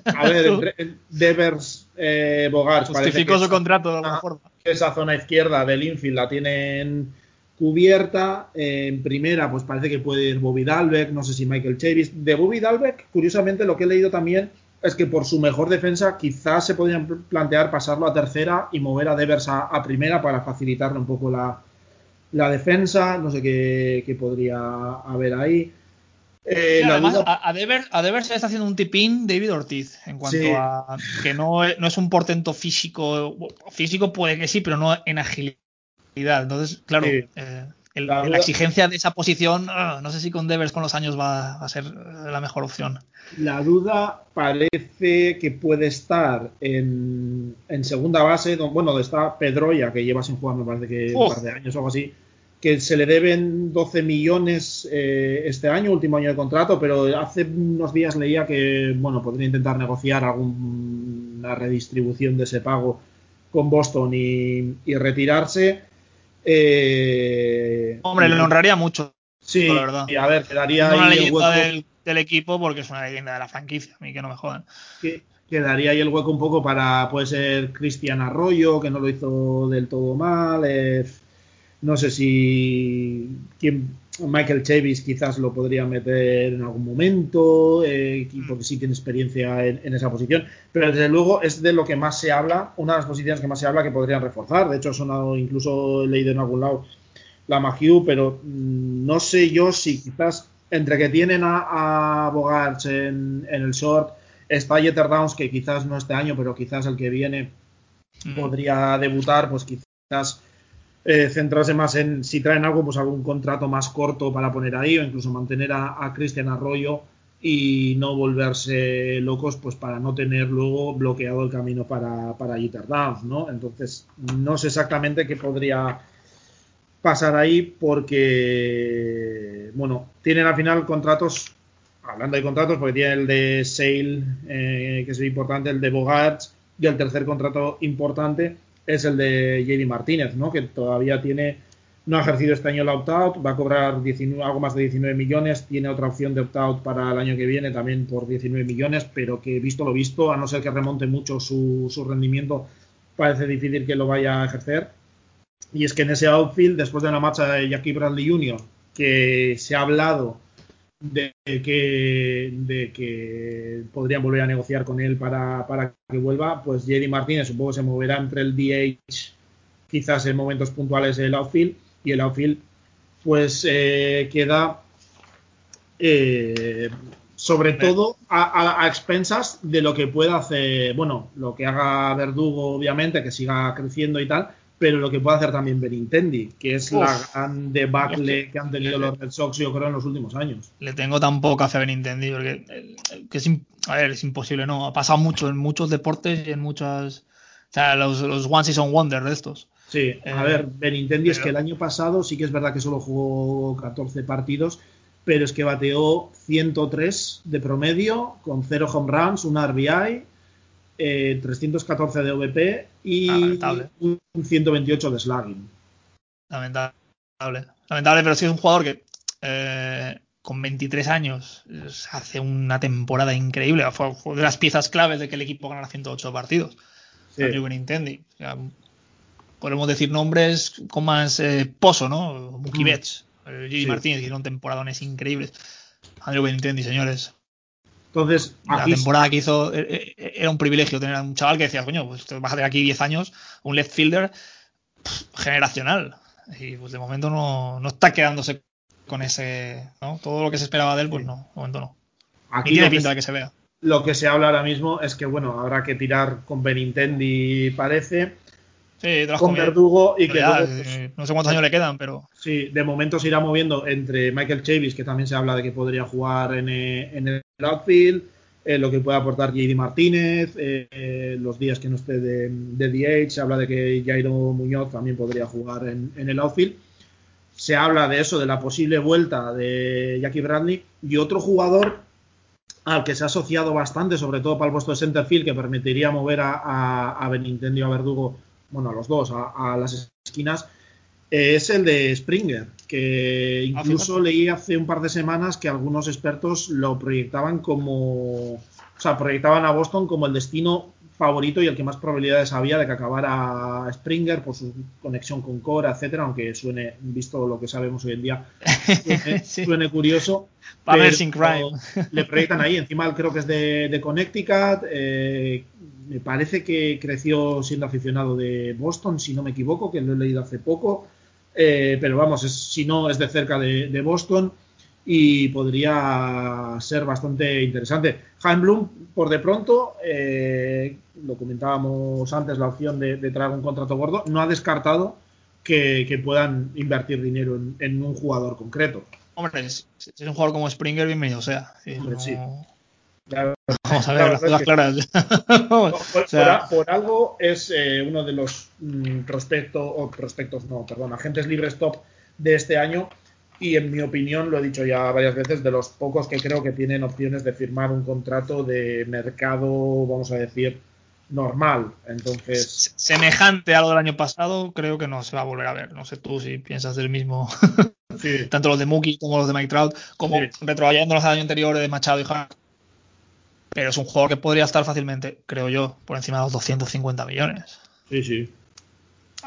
A ver, Devers, eh, Bogarts. Justificó su contrato de alguna forma. Esa zona izquierda del infield la tienen cubierta. en primera, pues parece que puede ir Bobby Dalbeck, no sé si Michael Chavis. De Bobby Dalbeck, curiosamente, lo que he leído también es que por su mejor defensa quizás se podrían plantear pasarlo a tercera y mover a Devers a, primera para facilitarle un poco la, defensa. No sé qué, podría haber ahí. Eh, además, a, Devers, se está haciendo un tipín David Ortiz en cuanto a que no, no es un portento físico. Físico puede que sí, pero no en agilidad. Entonces, claro, eh, la, exigencia de esa posición, ah, no sé si con Devers con los años va, a ser la mejor opción. La duda parece que puede estar en, segunda base, bueno, donde está Pedroya, que lleva sin jugar, me parece que un par de años o algo así, que se le deben 12 millones eh, este año, último año de contrato, pero hace unos días leía que, bueno, podría intentar negociar alguna redistribución de ese pago con Boston y retirarse eh, Hombre, le honraría mucho. Sí, la verdad. Y a ver, quedaría una leyenda del, equipo porque es una leyenda de la franquicia, a mí que no me jodan. quedaría ahí el hueco un poco para, puede ser Cristian Arroyo, que no lo hizo del todo mal. Eh, no sé si quién, Michael Chavis quizás lo podría meter en algún momento, eh, porque sí tiene experiencia en, esa posición, pero desde luego es de lo que más se habla, una de las posiciones que más se habla que podrían reforzar. De hecho, ha sonado, incluso he leído en algún lado la Magiu, pero mm, no sé yo si quizás entre que tienen a, a Bogarts en, el short, está Jeter Downs, que quizás no este año, pero quizás el que viene mm. podría debutar, pues quizás eh, centrarse más en si traen algo, pues algún contrato más corto para poner ahí o incluso mantener a, Cristian Arroyo y no volverse locos pues para no tener luego bloqueado el camino para, para Downs, ¿no? Entonces, no sé exactamente qué podría pasar ahí porque, bueno, tienen al final contratos, hablando de contratos, porque tiene el de Sale, eh, que es importante, el de Bogarts y el tercer contrato importante es el de JD Martínez, ¿no? que todavía tiene, no ha ejercido este año el opt-out, va a cobrar 19, algo más de 19 millones, tiene otra opción de opt-out para el año que viene también por 19 millones, pero que visto lo visto, a no ser que remonte mucho su, su rendimiento, parece difícil que lo vaya a ejercer. Y es que en ese outfield, después de la marcha de Jackie Bradley Jr., que se ha hablado de que, de que podrían volver a negociar con él para, que vuelva, pues Jerry Martínez supongo que se moverá entre el DH, quizás en momentos puntuales el outfield, y el outfield pues eh, queda eh, sobre todo a, expensas de lo que pueda hacer, bueno, lo que haga Verdugo obviamente, que siga creciendo y tal, pero lo que puede hacer también Benintendi, que es la gran debacle que, han tenido los Red Sox, yo creo, en los últimos años. Le tengo tan poca fe a Benintendi, porque eh, que es, a ver, es imposible, ¿no? Ha pasado mucho en muchos deportes y en muchas. O sea, los, los One Season Wonder de estos. Sí, a ver, eh, Benintendi es que el año pasado sí que es verdad que solo jugó 14 partidos, pero es que bateó 103 de promedio, con 0 home runs, una RBI 314 eh, de OVP y un 128 de slugging. Lamentable. Lamentable, pero sí es un jugador que eh, con 23 años hace una temporada increíble. Fue, de las piezas claves de que el equipo ganara 108 partidos. Sí. podemos decir nombres con más eh, pozo, ¿no? Mookie mm. Betts, Gigi Martínez, hicieron temporadones increíbles. Andrew Benintendi, señores. Entonces, la temporada que hizo eh, eh, era un privilegio tener a un chaval que decía, coño, pues vas a tener aquí 10 años, un left fielder generacional. Y pues de momento no, está quedándose con ese, ¿no? Todo lo que se esperaba de él, pues no, de momento no. Aquí tiene pinta de que se vea. Lo que se habla ahora mismo es que, bueno, habrá que tirar con Benintendi, parece con Verdugo y que eh, no sé cuántos años le quedan, pero sí, de momento se irá moviendo entre Michael Chavis, que también se habla de que podría jugar en, eh, el outfield, eh, lo que puede aportar JD Martínez, los días que no esté de, DH, se habla de que Jairo Muñoz también podría jugar en, el outfield. Se habla de eso, de la posible vuelta de Jackie Bradley y otro jugador al que se ha asociado bastante, sobre todo para el puesto de centerfield, que permitiría mover a, a, a Benintendi a Verdugo bueno, a los dos, a, las esquinas, eh, es el de Springer, que ah, incluso leí hace un par de semanas que algunos expertos lo proyectaban como, o sea, proyectaban a Boston como el destino favorito y el que más probabilidades había de que acabara Springer por su conexión con Cora, etcétera, aunque suene, visto lo que sabemos hoy en día, suene, curioso. le proyectan ahí, encima creo que es de, Connecticut, eh, me parece que creció siendo aficionado de Boston, si no me equivoco, que lo he leído hace poco, eh, pero vamos, si no es de cerca de Boston y podría ser bastante interesante. Jaime Bloom, por de pronto, eh, lo comentábamos antes, la opción de, traer un contrato gordo, no ha descartado que, puedan invertir dinero en, un jugador concreto. Hombre, si es un jugador como Springer, bienvenido sea. sí. Vamos a ver, las claras. por, algo es eh, uno de los mm, prospectos, o prospectos, no, perdón, agentes libres top de este año y en mi opinión, lo he dicho ya varias veces, de los pocos que creo que tienen opciones de firmar un contrato de mercado, vamos a decir, normal. Entonces. Semejante a lo del año pasado, creo que no se va a volver a ver. No sé tú si piensas del mismo. Tanto los de Mookie como los de Mike Trout, como sí. retrotrayéndonos al año anterior de Machado y Hart. Pero es un jugador que podría estar fácilmente, creo yo, por encima de los 250 millones. Sí, sí.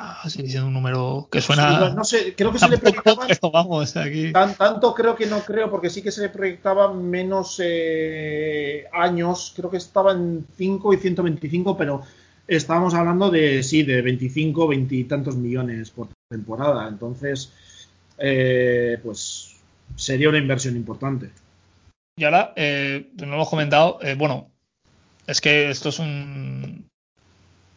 Ah, sigue siendo un número que suena. no sé, creo que se le proyectaba. tanto creo que no creo, porque sí que se le proyectaba menos eh, años. Creo que estaba en 5 y 125, pero estábamos hablando de, sí, de 25, 20 y tantos millones por temporada. Entonces, eh, pues sería una inversión importante. Y ahora, eh, no lo hemos comentado, eh, bueno, es que esto es un,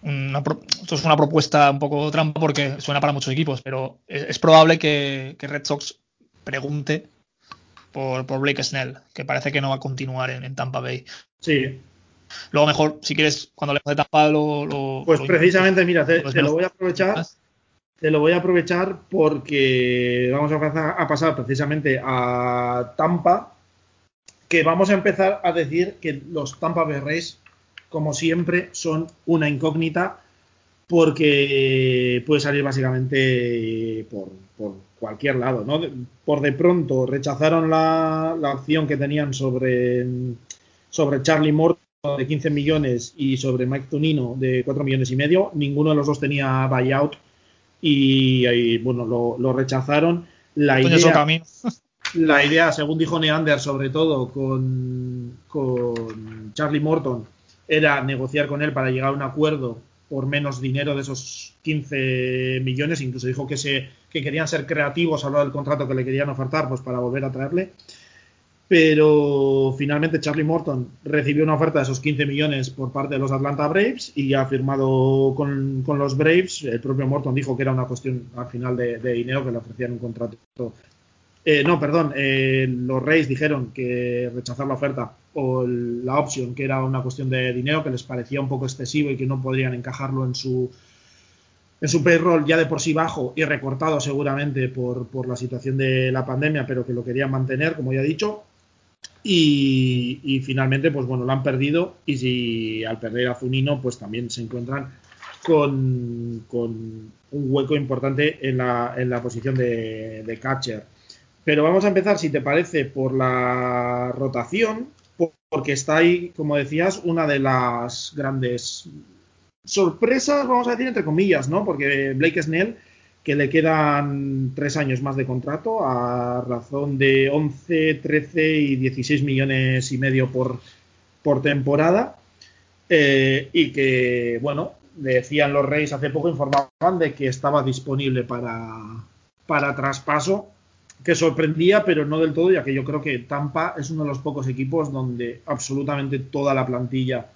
esto es una propuesta un poco trampa porque suena para muchos equipos, pero es, probable que, Red Sox pregunte por, Blake Snell, que parece que no va a continuar en, Tampa Bay. Sí. Luego mejor, si quieres, cuando le de Tampa lo... pues precisamente, mira, te, lo voy a aprovechar. Te lo voy a aprovechar porque vamos a a pasar precisamente a Tampa, que vamos a empezar a decir que los Tampa Bay Rays como siempre, son una incógnita porque puede salir básicamente por, cualquier lado. ¿no? Por de pronto rechazaron la, la opción que tenían sobre, sobre Charlie Morton de 15 millones y sobre Mike Tunino de 4 millones y medio. Ninguno de los dos tenía buyout y, bueno, lo, rechazaron. La idea, la idea, según dijo Neander, sobre todo con, con Charlie Morton, era negociar con él para llegar a un acuerdo por menos dinero de esos 15 millones, incluso dijo que, se, que querían ser creativos a lo del contrato que le querían ofertar pues para volver a traerle. Pero finalmente Charlie Morton recibió una oferta de esos 15 millones por parte de los Atlanta Braves y ha firmado con, los Braves. El propio Morton dijo que era una cuestión al final de, de dinero, que le ofrecían un contrato eh, no, perdón, eh, los Reyes dijeron que rechazar la oferta o la opción, que era una cuestión de dinero, que les parecía un poco excesivo y que no podrían encajarlo en su, en su payroll ya de por sí bajo y recortado seguramente por, por la situación de la pandemia, pero que lo querían mantener, como ya he dicho. Y, finalmente, pues bueno, lo han perdido y si al perder a Zunino, pues también se encuentran con, con un hueco importante en la, en la posición de, de catcher. Pero vamos a empezar, si te parece, por la rotación, porque está ahí, como decías, una de las grandes sorpresas, vamos a decir, entre comillas, ¿no? Porque Blake Snell, que le quedan tres años más de contrato, a razón de 11, 13 y 16 millones y medio por, por temporada, eh, y que, bueno, decían los Reyes hace poco, informaban de que estaba disponible para, para traspaso que sorprendía, pero no del todo, ya que yo creo que Tampa es uno de los pocos equipos donde absolutamente toda la plantilla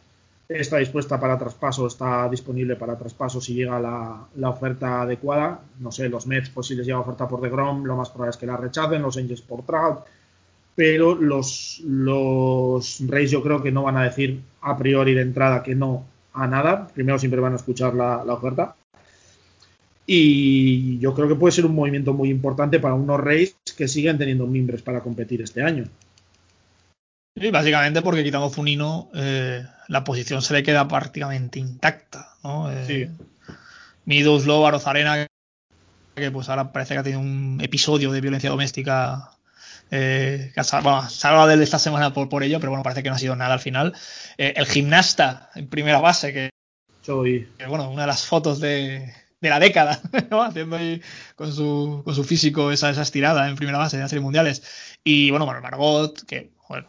está dispuesta para traspaso, está disponible para traspaso si llega la, oferta adecuada. No sé, los Mets, pues si les llega oferta por Grom, lo más probable es que la rechacen, los Angels por Trout, pero los, los Reyes yo creo que no van a decir a priori de entrada que no a nada. Primero siempre van a escuchar la oferta. Y yo creo que puede ser un movimiento muy importante para unos Reyes que siguen teniendo mimbres para competir este año. Sí, básicamente porque quitando Funino, eh, la posición se le queda prácticamente intacta. ¿no? Eh, sí. Middleslow, Arozarena, que pues ahora parece que ha tenido un episodio de violencia doméstica Eh, bueno, salva de esta semana por, por ello, pero bueno, parece que no ha sido nada al final. Eh, el gimnasta en primera base, que, Soy. que, bueno, una de las fotos de, de la década, haciendo ahí con su, físico esa, esa estirada en primera base de las series mundiales. Y bueno, bueno, Margot, que, bueno,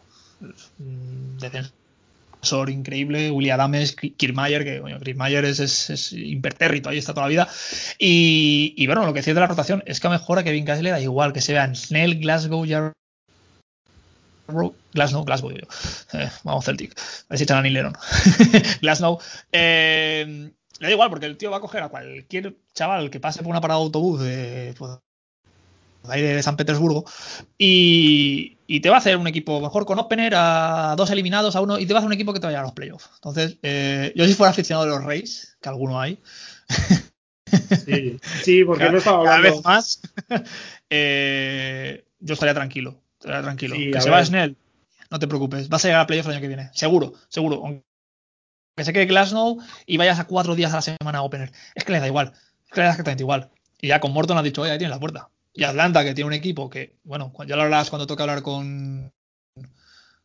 defensor increíble, William Adames, Kiermaier, que bueno, Kiermaier es, es, es, impertérrito, ahí está toda la vida. Y, bueno, lo que decía de la rotación es que a mejor a Kevin Cash le da igual que se vean Snell, Glasgow, Jarrow, Glasgow, Glasgow, yo. Eh, vamos Celtic, a ver si echan a Neil Lennon. Glasgow. Eh, le da igual porque el tío va a coger a cualquier chaval que pase por una parada de autobús de, pues, ahí de San Petersburgo y, y, te va a hacer un equipo mejor con opener a dos eliminados a uno y te va a hacer un equipo que te vaya a los playoffs. Entonces, eh, yo si fuera aficionado de los Reyes, que alguno hay. Sí, sí porque cada, no estaba cada hablando. vez más, eh, yo estaría tranquilo. Estaría tranquilo. Sí, que se ver. va Snell, no te preocupes. Vas a llegar a playoffs el año que viene. Seguro, seguro. Aunque se quede Glasgow y vayas a cuatro días a la semana a opener. Es que le da igual. Es que le da exactamente igual. Y ya con Morton has dicho, oye, ahí tienes la puerta. Y Atlanta, que tiene un equipo que, bueno, ya lo hablarás cuando toca hablar con,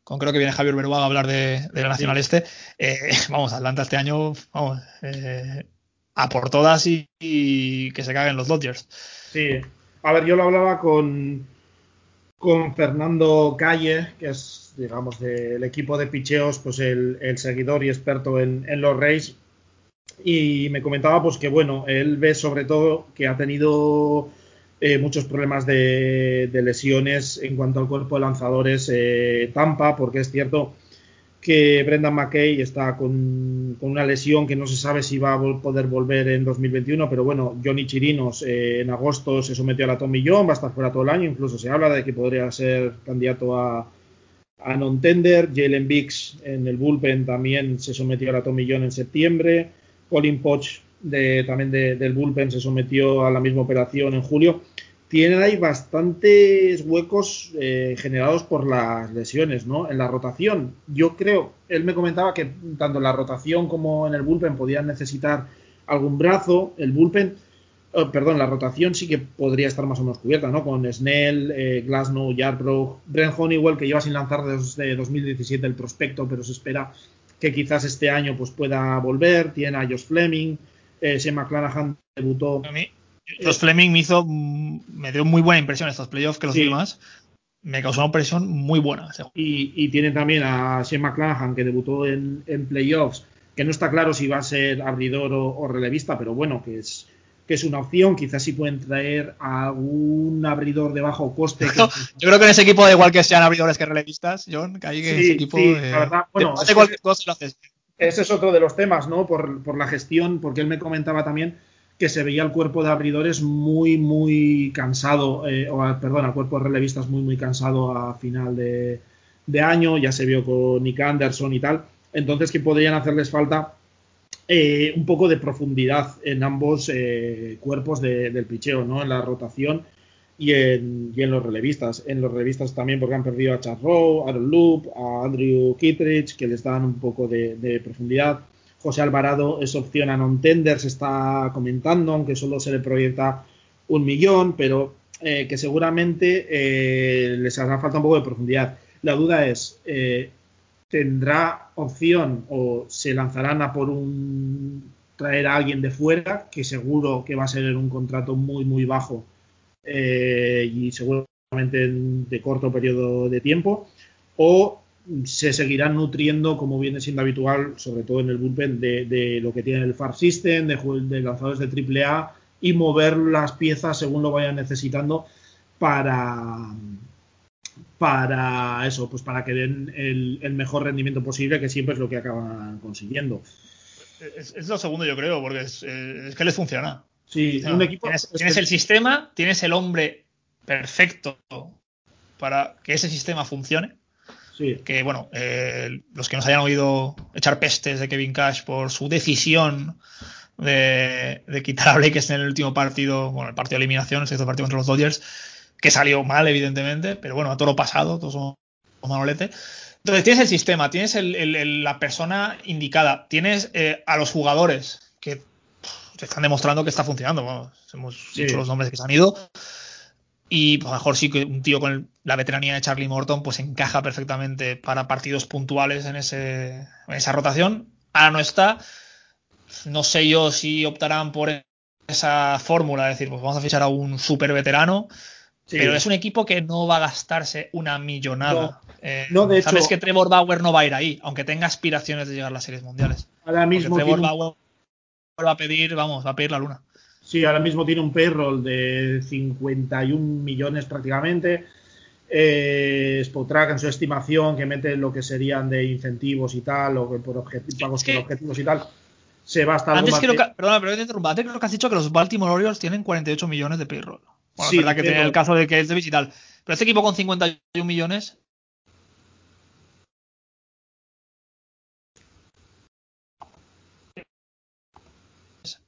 con creo que viene Javier Beruaga a hablar de, de la Nacional Este. Eh, vamos, Atlanta este año, vamos, eh, a por todas y, y, que se caguen los Dodgers. Sí, a ver, yo lo hablaba con, con Fernando Calle, que es, digamos, del equipo de picheos, pues el, seguidor y experto en, los Rays. Y me comentaba, pues que bueno, él ve sobre todo que ha tenido eh, muchos problemas de, de, lesiones en cuanto al cuerpo de lanzadores eh, Tampa, porque es cierto que Brendan McKay está con, con, una lesión que no se sabe si va a poder volver en 2021, pero bueno, Johnny Chirinos eh, en agosto se sometió a la Tommy John, va a estar fuera todo el año, incluso se habla de que podría ser candidato a, a non-tender, Jalen Biggs en el bullpen también se sometió a la Tommy en septiembre, Colin Poch de, también de, del bullpen se sometió a la misma operación en julio. Tiene ahí bastantes huecos eh, generados por las lesiones, ¿no? En la rotación, yo creo, él me comentaba que tanto en la rotación como en el bullpen podían necesitar algún brazo. El bullpen, oh, perdón, la rotación sí que podría estar más o menos cubierta, ¿no? Con Snell, eh, Glasnow, Yarbrough, Brent Honeywell, que lleva sin lanzar desde 2017 el prospecto, pero se espera que quizás este año pues pueda volver. Tiene a Josh Fleming, eh, Shane McClanahan debutó. Josh Fleming me hizo, me dio muy buena impresión estos playoffs que los Sí. demás. Me causó una impresión muy buena. Y, y tiene también a Shane McClanahan, que debutó en, en playoffs, que no está claro si va a ser abridor o, o relevista, pero bueno, que es, que es una opción. Quizás sí pueden traer a un abridor de bajo coste. que- Yo creo que en ese equipo da igual que sean abridores que relevistas, John, que que Sí, ese equipo sí, eh, la verdad, bueno, hace cualquier cosa lo haces. Ese es otro de los temas, ¿no? Por, por la gestión, porque él me comentaba también que se veía el cuerpo de abridores muy, muy cansado, eh, o perdón, el cuerpo de relevistas muy, muy cansado a final de, año, ya se vio con Nick Anderson y tal, entonces que podrían hacerles falta eh, un poco de profundidad en ambos eh, cuerpos de- del picheo, ¿no? En la rotación y en, y en los relevistas. En los relevistas también porque han perdido a Chad Rowe, a Aaron Loop, a Andrew Kittredge, que les dan un poco de profundidad. José Alvarado es opción a non-tender, se está comentando, aunque solo se le proyecta un millón, pero eh, que seguramente eh, les hará falta un poco de profundidad. La duda es, eh, ¿tendrá opción o se lanzarán a por un traer a alguien de fuera, que seguro que va a ser un contrato muy, muy bajo y seguramente en- de corto periodo de tiempo, o se seguirán nutriendo, como viene siendo habitual, sobre todo en el bullpen, de, de lo que tiene el Far System, de, lanzadores de AAA y mover las piezas según lo vayan necesitando para para eso, pues para que den el, el mejor rendimiento posible, que siempre es lo que acaban consiguiendo. Es, es lo segundo, yo creo, porque es, eh, es que les funciona. Sí, No, un equipo. tienes, es tienes que- el sistema, tienes el hombre perfecto para que ese sistema funcione. Sí, Que bueno, eh, los que nos hayan oído echar pestes de Kevin Cash por su decisión de, de quitar a Blake en el último partido, bueno, el partido de eliminación, el sexto partido contra los Dodgers, que salió mal, evidentemente, pero bueno, a todo lo pasado, todos somos manolete. Entonces tienes el sistema, tienes el- el- el- la persona indicada, tienes eh, a los jugadores que pff, te están demostrando que está funcionando. Hemos Sí. dicho los nombres que se han ido. Y pues, a lo mejor sí que un tío con la veteranía de Charlie Morton pues encaja perfectamente para partidos puntuales en, ese, en esa rotación. Ahora no está. No sé yo si optarán por esa fórmula, es decir, pues vamos a fichar a un super veterano. Pero es un equipo que no va a gastarse una millonada. No, eh, sabes que Trevor Bauer no va a ir ahí, aunque tenga aspiraciones de llegar a las series mundiales. Ahora mismo Trevor Bauer va a pedir, vamos, va a pedir la luna. Sí, ahora mismo tiene un payroll de 51 millones prácticamente. Eh, Spotrack en su estimación que mete lo que serían de incentivos y tal, o por pagos por objetivos y tal, se va hasta antes creo que, Perdona, pero te creo que has dicho que los Baltimore Orioles tienen 48 millones de payroll. Bueno, es verdad que tiene el caso de que es de y tal. Pero este equipo con 51 millones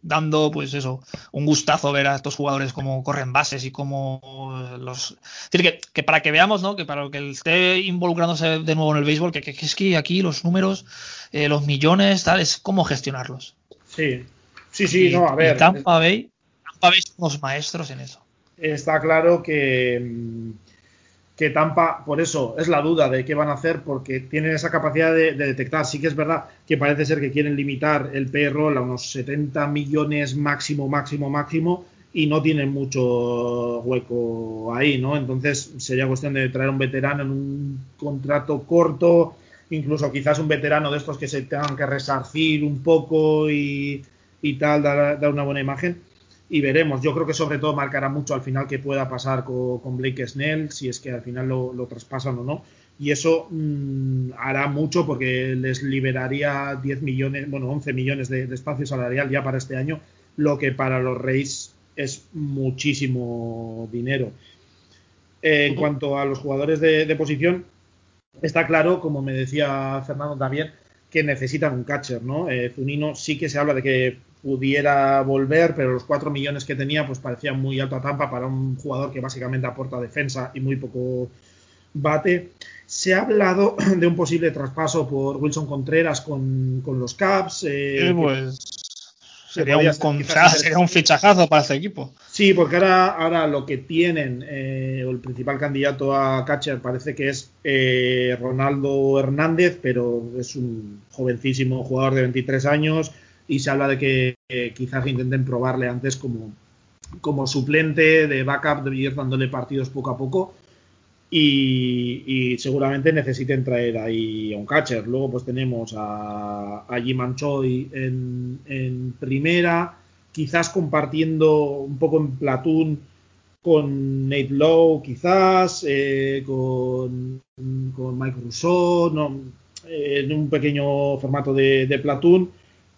dando, pues eso, un gustazo ver a estos jugadores como corren bases y como los. Es decir, que, para que veamos, ¿no? Que para que esté involucrándose de nuevo en el béisbol, que, es que aquí los números, eh, los millones, tal, es cómo gestionarlos. Sí, sí, sí, no, a ver. Tampa Bay, Tampa Bay somos maestros en eso. Está claro que mm, que Tampa, por eso es la duda de qué van a hacer, porque tienen esa capacidad de, detectar. Sí que es verdad que parece ser que quieren limitar el payroll a unos 70 millones máximo, máximo, máximo, y no tienen mucho hueco ahí, ¿no? Entonces sería cuestión de traer un veterano en un contrato corto, incluso quizás un veterano de estos que se tengan que resarcir un poco y, tal, dar una buena imagen y veremos. Yo creo que sobre todo marcará mucho al final qué pueda pasar con, Blake Snell, si es que al final lo, traspasan o no. Y eso mm, hará mucho porque les liberaría 10 millones, bueno, 11 millones de, espacio salarial ya para este año, lo que para los Reyes es muchísimo dinero. en cuanto a los jugadores de, posición, está claro, como me decía Fernando también, que necesitan un catcher, ¿no? Eh, Zunino sí que se habla de que pudiera volver, pero los 4 millones que tenía pues parecía muy alto a Tampa para un jugador que básicamente aporta defensa y muy poco bate. Se ha hablado de un posible traspaso por Wilson Contreras con, los Caps. Eh, pues sería un, sería un, fichajazo para este equipo. Sí, porque ahora, ahora lo que tienen, eh, el principal candidato a catcher parece que es eh, Ronaldo Hernández, pero es un jovencísimo jugador de 23 años y se habla de que quizás intenten probarle antes como, como suplente de backup, de ir dándole partidos poco a poco. Y, seguramente necesiten traer ahí a un catcher. Luego pues tenemos a, a Jim Choi en, primera, quizás compartiendo un poco en platoon con Nate Lowe, quizás, eh, con, con Mike Rousseau, no, en un pequeño formato de, de platoon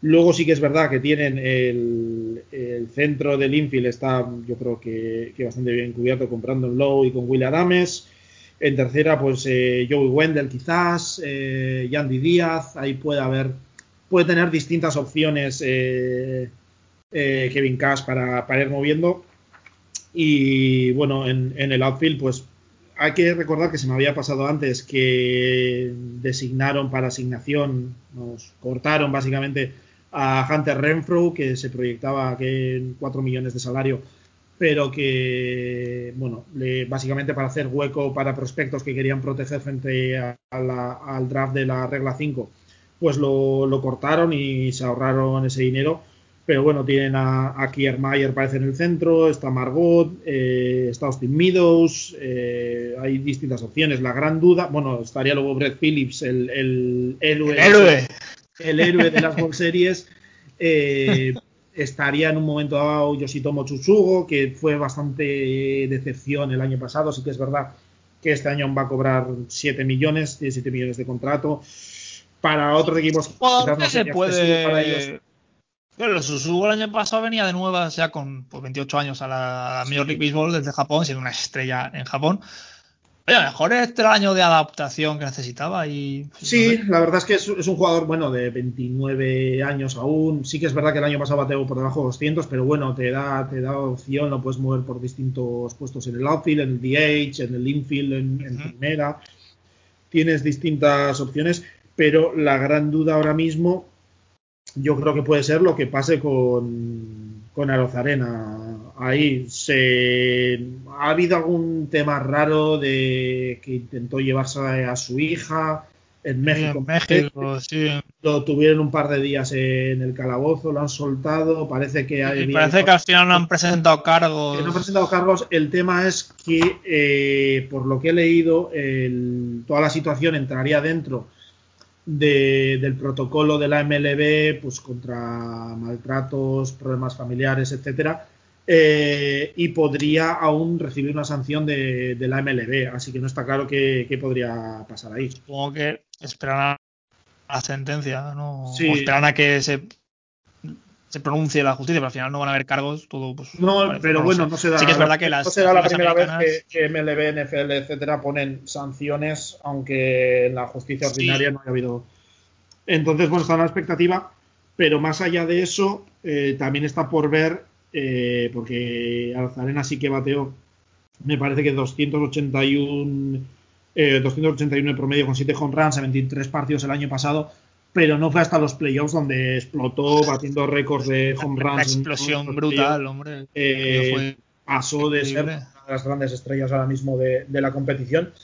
Luego sí que es verdad que tienen el, centro del infield, está yo creo que, bastante bien cubierto con Brandon Lowe y con Will Adames. En tercera, pues eh, Joey Wendell quizás, eh, Yandy Díaz, ahí puede haber, puede tener distintas opciones eh, Kevin Cash para, para, ir moviendo. Y bueno, en, en el outfield, pues hay que recordar que se me había pasado antes que designaron para asignación, nos cortaron básicamente a Hunter Renfro, que se proyectaba que en 4 millones de salario, pero que, bueno, básicamente para hacer hueco para prospectos que querían proteger frente al draft de la regla 5, pues lo, cortaron y se ahorraron ese dinero. Pero bueno, tienen a, a Kiermaier, parece en el centro, está Margot, eh, está Austin Meadows, eh, hay distintas opciones. La gran duda, bueno, estaría luego Brett Phillips, el, el. El héroe el héroe de las World Series. Eh, estaría en un momento dado Yoshitomo Chuchugo, que fue bastante decepción el año pasado. Sí que es verdad que este año va a cobrar 7 millones, 17 millones de contrato. Para otros equipos, quizás no se puede. Para ellos. Pero Susugo el año pasado venía de nuevo, ya con 28 pues, años a la Major League Baseball desde Japón, siendo una estrella en Japón. Oye, mejor este año de adaptación que necesitaba y... Sí, la verdad es que es, un jugador, bueno, de 29 años aún. Sí que es verdad que el año pasado bateó por debajo de 200, pero bueno, te da, te da opción, lo puedes mover por distintos puestos en el outfield, en el DH, en el infield, en, primera. Tienes distintas opciones, pero la gran duda ahora mismo yo creo que puede ser lo que pase con, con Arozarena. Ahí se ha habido algún tema raro de que intentó llevarse a su hija en México. En México, sí. Lo tuvieron un par de días en el calabozo, lo han soltado. Parece que hay. parece que al final no han presentado cargos. no han presentado cargos. El tema es que, eh, por lo que he leído, el, toda la situación entraría dentro del protocolo de la MLB, pues contra maltratos, problemas familiares, etcétera, eh, y podría aún recibir una sanción de, la MLB, así que no está claro qué, podría pasar ahí. Supongo que esperan a la sentencia, ¿no? O esperan a que se, se pronuncie la justicia, pero al final no van a haber cargos, todo pues, No, pero bueno, no se da. Sí que es verdad que las. No será la primera vez que, MLB, NFL, etcétera, ponen sanciones, aunque en la justicia ordinaria no haya habido. Entonces, bueno, está en la expectativa, pero más allá de eso, eh, también está por ver, eh, porque Alzarena sí que bateó, me parece que 281, eh, 281 en promedio con 7 home runs en 23 partidos el año pasado pero no fue hasta los playoffs donde explotó batiendo récords de home runs. Una explosión brutal, hombre. Eh, pasó de ser una de las grandes estrellas ahora mismo de, la competición.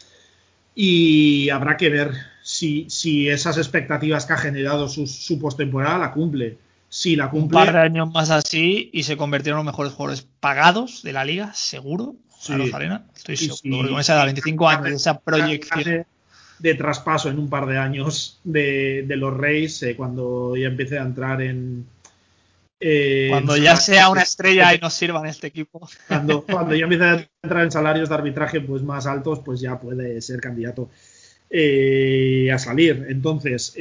Y habrá que ver si, si, esas expectativas que ha generado su, su postemporada la cumple. Si la cumple. Un par de años más así y se convirtieron en los mejores jugadores pagados de la liga, seguro. Sí. A Arena, estoy seguro. con esa edad, 25 años, esa proyección de traspaso en un par de años de, los Reyes eh, cuando ya empiece a entrar en. Eh, cuando ya sea una estrella y nos sirva en este equipo. Cuando, cuando ya empiece a entrar en salarios de arbitraje pues más altos, pues ya puede ser candidato eh, a salir. Entonces,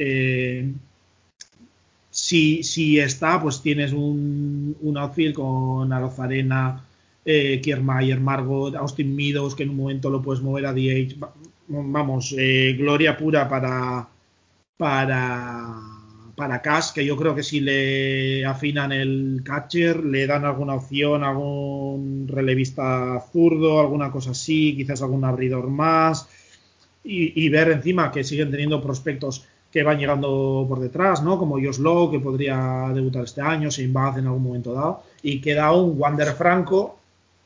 si, si, está, pues tienes un, un outfield con Arozarena, eh, Kiermaier, Margot, Austin Meadows, que en un momento lo puedes mover a DH vamos, eh, gloria pura para, para, para Cash, que yo creo que si le afinan el catcher, le dan alguna opción, algún relevista zurdo, alguna cosa así, quizás algún abridor más, y, ver encima que siguen teniendo prospectos que van llegando por detrás, ¿no? Como Josh que podría debutar este año, sin Baz en algún momento dado, y queda un Wander Franco,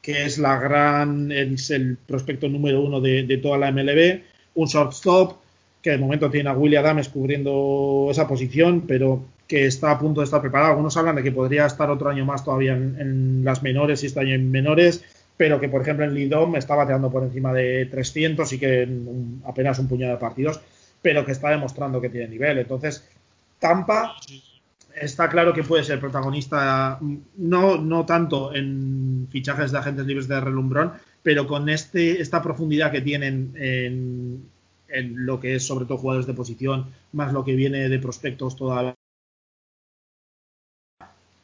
que es la gran, es el prospecto número uno de, toda la MLB, un shortstop que de momento tiene a William Adams cubriendo esa posición, pero que está a punto de estar preparado. Algunos hablan de que podría estar otro año más todavía en, las menores y este año en menores, pero que por ejemplo en Lidom está bateando por encima de 300 y que en apenas un puñado de partidos, pero que está demostrando que tiene nivel. Entonces, Tampa está claro que puede ser protagonista, no, no tanto en fichajes de agentes libres de relumbrón, pero con este, esta profundidad que tienen en, lo que es sobre todo jugadores de posición, más lo que viene de prospectos todavía.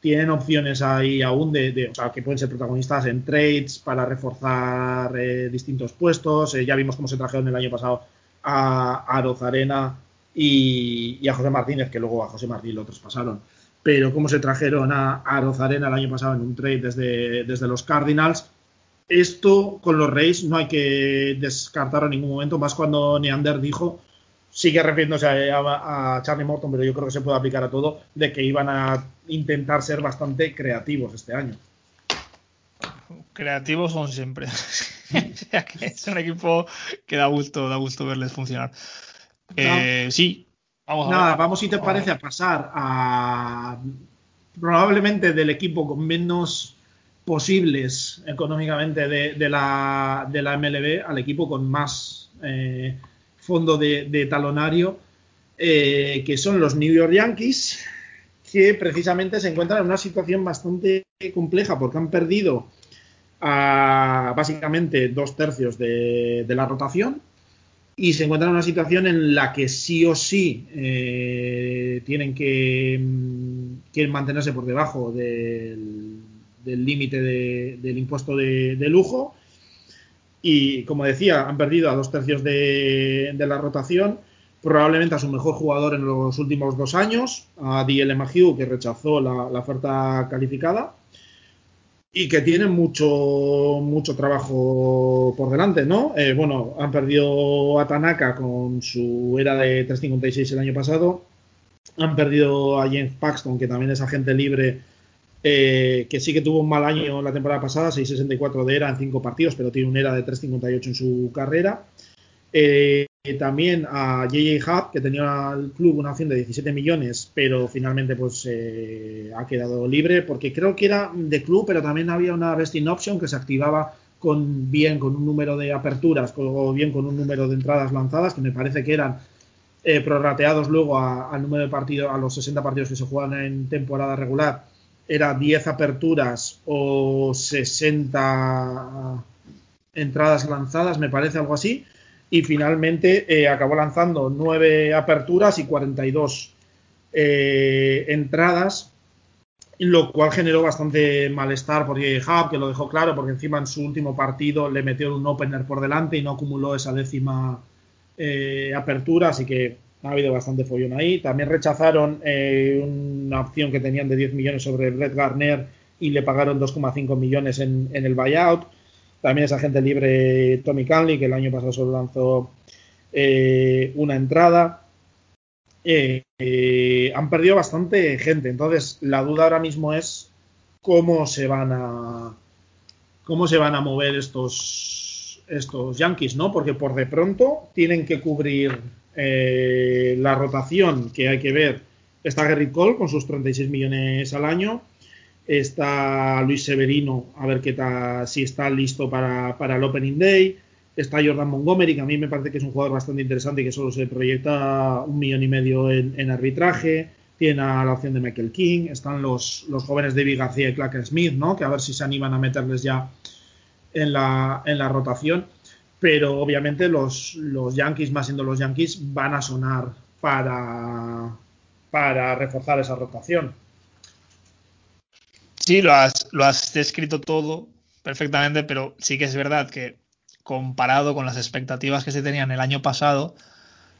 Tienen opciones ahí aún de, o sea, que pueden ser protagonistas en trades para reforzar eh, distintos puestos. Eh, ya vimos cómo se trajeron el año pasado a, a Arozarena y, a José Martínez, que luego a José Martínez lo traspasaron. Pero cómo se trajeron a, a Rozarena el año pasado en un trade desde, desde los Cardinals. Esto con los Reyes no hay que descartarlo en ningún momento, más cuando Neander dijo, sigue refiriéndose a, a, Charlie Morton, pero yo creo que se puede aplicar a todo, de que iban a intentar ser bastante creativos este año. Creativos son siempre. es un equipo que da gusto, da gusto verles funcionar. Eh, sí, vamos a Nada, vamos si te parece a pasar a probablemente del equipo con menos posibles económicamente de, la, de la MLB al equipo con más eh, fondo de, talonario, eh, que son los New York Yankees, que precisamente se encuentran en una situación bastante compleja porque han perdido a básicamente dos tercios de la rotación y se encuentran en una situación en la que sí o sí eh, tienen que, mm, mantenerse por debajo del límite del impuesto de, lujo. Y como decía, han perdido a dos tercios de, la rotación, probablemente a su mejor jugador en los últimos dos años, a D.L. Que rechazó la oferta calificada y que tienen mucho, mucho trabajo por delante, ¿no? Eh, bueno, han perdido a Tanaka con su era de 3.56 el año pasado. Han perdido a James Paxton, que también es agente libre, eh, que sí que tuvo un mal año la temporada pasada, 6.64 de era en 5 partidos, pero tiene un era de 3.58 en su carrera. Eh, también a JJ Hub, que tenía al club una opción de 17 millones, pero finalmente pues eh, ha quedado libre, porque creo que era de club, pero también había una vesting option que se activaba con bien con un número de aperturas o bien con un número de entradas lanzadas, que me parece que eran eh, prorrateados luego al número de partidos, a los 60 partidos que se juegan en temporada regular, era 10 aperturas o 60 entradas lanzadas, me parece algo así y finalmente eh, acabó lanzando nueve aperturas y 42 eh, entradas, lo cual generó bastante malestar por Hub, que lo dejó claro, porque encima en su último partido le metió un opener por delante y no acumuló esa décima eh, apertura, así que ha habido bastante follón ahí. También rechazaron una opción que tenían de 10 millones sobre Red Garner y le pagaron 2,5 millones en el buyout. También es agente libre Tommy Canley, que el año pasado solo lanzó eh, una entrada. Eh, eh, han perdido bastante gente. Entonces, la duda ahora mismo es cómo se van a cómo se van a mover estos estos Yankees, ¿no? Porque por de pronto tienen que cubrir la rotación que hay que ver. Está Gary Cole con sus 36 millones al año está Luis Severino, a ver qué tal, si está listo para, el Opening Day, está Jordan Montgomery, que a mí me parece que es un jugador bastante interesante y que solo se proyecta un millón y medio en, arbitraje, tiene a la opción de Michael King, están los, los jóvenes David García y Clark Smith, ¿no? que a ver si se animan a meterles ya en la, en la rotación, pero obviamente los, los Yankees, más siendo los Yankees, van a sonar para, para reforzar esa rotación. Sí, lo has, lo has descrito todo perfectamente, pero sí que es verdad que comparado con las expectativas que se tenían el año pasado,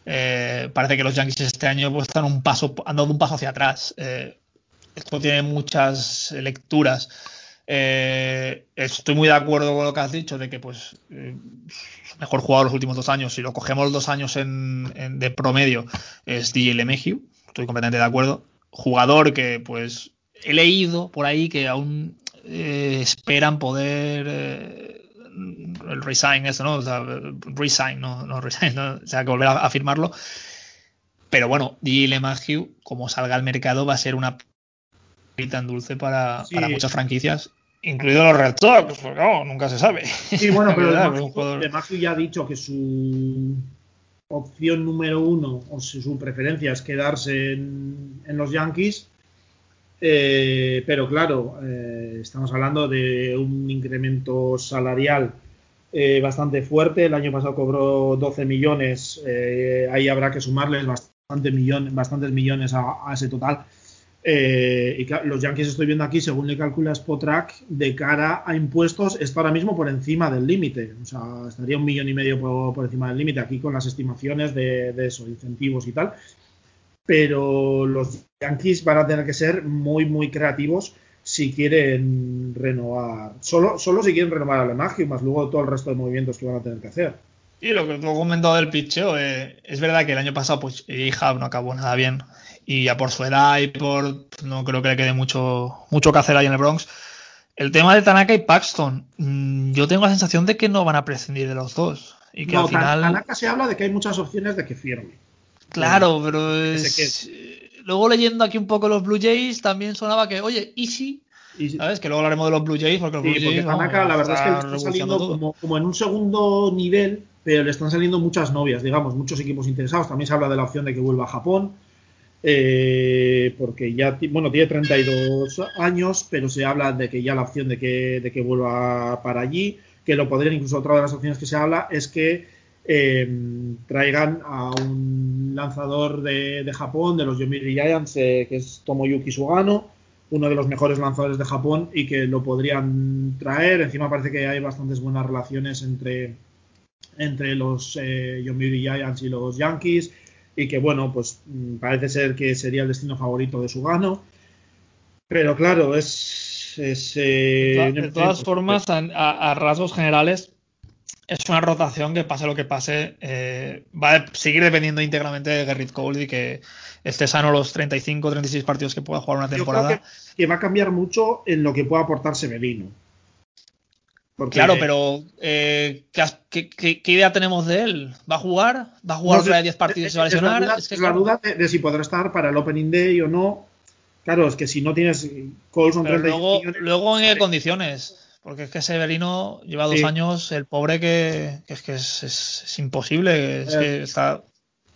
eh, parece que los Yankees este año pues, están un paso, han dado un paso hacia atrás. Eh, esto tiene muchas lecturas. Eh, estoy muy de acuerdo con lo que has dicho de que pues mejor jugador los últimos dos años, si lo cogemos los dos años en, de promedio, es DJ LeMahieu. Estoy completamente de acuerdo. Jugador que pues he leído por ahí que aún eh, esperan poder eh, el resign eso, ¿no? O sea, resign, no, no resign, ¿no? o sea, que volver a, firmarlo. Pero bueno, Dile Matthew, como salga al mercado, va a ser una tan dulce para, muchas franquicias, incluidos los Red Sox, porque no, nunca se sabe. Sí, bueno, pero Matthew ya ha dicho que su opción número uno o su preferencia es quedarse en los Yankees eh, pero claro, eh, estamos hablando de un incremento salarial eh, bastante fuerte. El año pasado cobró 12 millones. ahí habrá que sumarles bastante bastantes millones a, ese total. y los Yankees estoy viendo aquí, según le calcula Spotrack, de cara a impuestos, está ahora mismo por encima del límite. O sea, estaría un millón y medio por, encima del límite aquí con las estimaciones de, de eso, incentivos y tal pero los Yankees van a tener que ser muy, muy creativos si quieren renovar. Solo, solo si quieren renovar a Lemagio, más luego todo el resto de movimientos que van a tener que hacer. Y lo que tú has comentado del pitcheo, eh, es verdad que el año pasado pues Hub no acabó nada bien. Y ya por su edad y por. No creo que le quede mucho, mucho que hacer ahí en el Bronx. El tema de Tanaka y Paxton, mm, yo tengo la sensación de que no van a prescindir de los dos. Y que al final. Tanaka se habla de que hay muchas opciones de que firme. Claro, pero es... luego leyendo aquí un poco los Blue Jays también sonaba que, oye, Easy, ¿sabes? Que luego hablaremos de los Blue Jays porque los Blue Jays, Tanaka, la verdad es que le están saliendo como, en un segundo nivel, pero le están saliendo muchas novias, digamos, muchos equipos interesados. También se habla de la opción de que vuelva a Japón. Eh, porque ya, bueno, tiene 32 años, pero se habla de que ya la opción de que, de que vuelva para allí, que lo podrían, incluso otra de las opciones que se habla es que eh, traigan a un lanzador de, Japón, de los Yomiuri Giants, eh, que es Tomoyuki Sugano, uno de los mejores lanzadores de Japón y que lo podrían traer. Encima parece que hay bastantes buenas relaciones entre, entre los eh, Yomiuri Giants y los Yankees y que bueno, pues mm, parece ser que sería el destino favorito de Sugano. Pero claro, es... de, todas formas, a rasgos generales, es una rotación que pase lo que pase, eh, va a seguir dependiendo íntegramente de Gerrit Cole y que esté sano los 35, 36 partidos que pueda jugar una temporada. Yo creo que, va a cambiar mucho en lo que pueda aportar Severino. Claro, pero eh, ¿qué, idea tenemos de él? ¿Va a jugar? ¿Va a jugar otra de 10 partidos y se va a lesionar? Es, la duda, de, si podrá estar para el Opening Day o no. Claro, es que si no tienes Cole son 35 luego, luego en qué condiciones. Porque es que Severino lleva dos años, el pobre que, es que es, imposible. Es, que eh, está...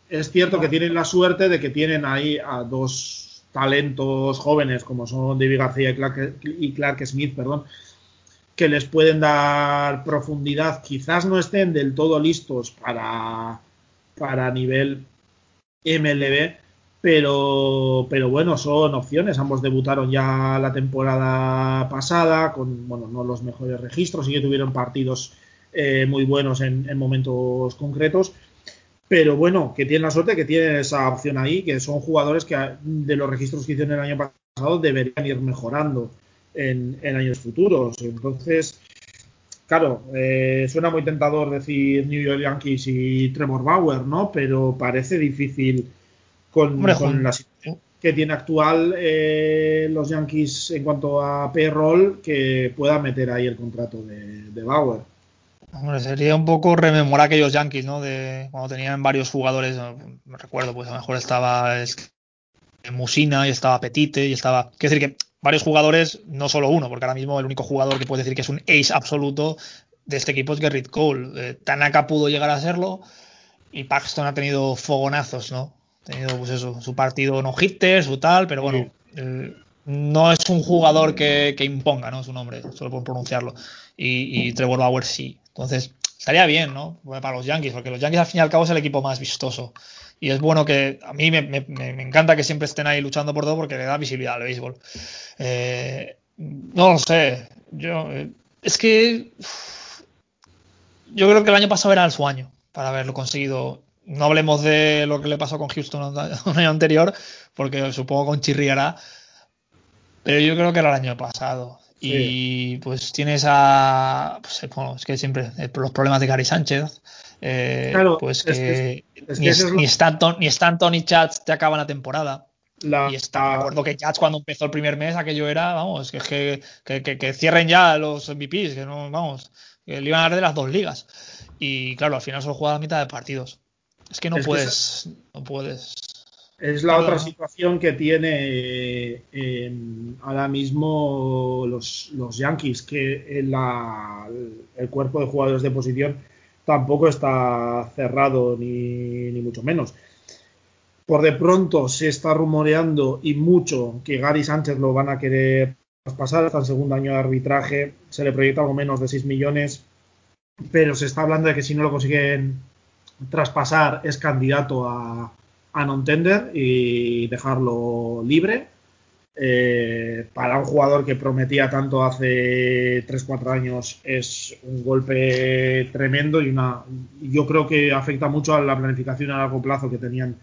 es cierto que tienen la suerte de que tienen ahí a dos talentos jóvenes como son David García y Clark, Smith, perdón, que les pueden dar profundidad. Quizás no estén del todo listos para, para nivel MLB, pero, pero bueno, son opciones. Ambos debutaron ya la temporada pasada con, bueno, no los mejores registros, sí que tuvieron partidos eh, muy buenos en, momentos concretos. Pero bueno, que tienen la suerte que tienen esa opción ahí, que son jugadores que de los registros que hicieron el año pasado deberían ir mejorando en, años futuros. Entonces, claro, eh, suena muy tentador decir New York Yankees y Trevor Bauer, ¿no? Pero parece difícil con, la situación que tiene actual eh, los Yankees en cuanto a payroll que pueda meter ahí el contrato de, Bauer. Hombre, sería un poco rememorar aquellos Yankees, ¿no? De cuando tenían varios jugadores, me recuerdo, pues a lo mejor estaba Musina y estaba Petite y estaba. Quiero decir que varios jugadores, no solo uno, porque ahora mismo el único jugador que puede decir que es un ace absoluto de este equipo es Gerrit Cole. Eh, Tanaka pudo llegar a serlo y Paxton ha tenido fogonazos, ¿no? Tenido pues eso, su partido no hitter, su tal, pero bueno, eh, no es un jugador que, imponga, ¿no? Su nombre, solo por pronunciarlo. Y, Trevor Bauer sí. Entonces, estaría bien, ¿no? Para los Yankees, porque los Yankees al fin y al cabo es el equipo más vistoso. Y es bueno que a mí me, encanta que siempre estén ahí luchando por todo porque le da visibilidad al béisbol. Eh, no lo sé. Yo, eh, es que yo creo que el año pasado era su año para haberlo conseguido no hablemos de lo que le pasó con Houston un año anterior, porque supongo con chirriará. Pero yo creo que era el año pasado. Y pues tienes a. Pues, es que siempre. Eh, los problemas de Gary Sánchez. Eh, pues que, ni, Stanton, ni Stanton ni Chats te acaban la temporada. y está, me acuerdo que Chats cuando empezó el primer mes, aquello era, vamos, que, que, que, cierren ya los MVPs, que no, vamos, que le iban a dar de las dos ligas. Y claro, al final solo juega a mitad de partidos. Es que no puedes. no puedes. Es la otra situación que tiene eh, ahora mismo los, Yankees, que el cuerpo de jugadores de posición tampoco está cerrado, ni, ni mucho menos. Por de pronto se está rumoreando y mucho que Gary Sánchez lo van a querer pasar hasta el segundo año de arbitraje. Se le proyecta algo menos de 6 millones, pero se está hablando de que si no lo consiguen traspasar es candidato a, a non-tender y dejarlo libre. Eh, para un jugador que prometía tanto hace 3-4 años es un golpe tremendo y una yo creo que afecta mucho a la planificación a largo plazo que tenían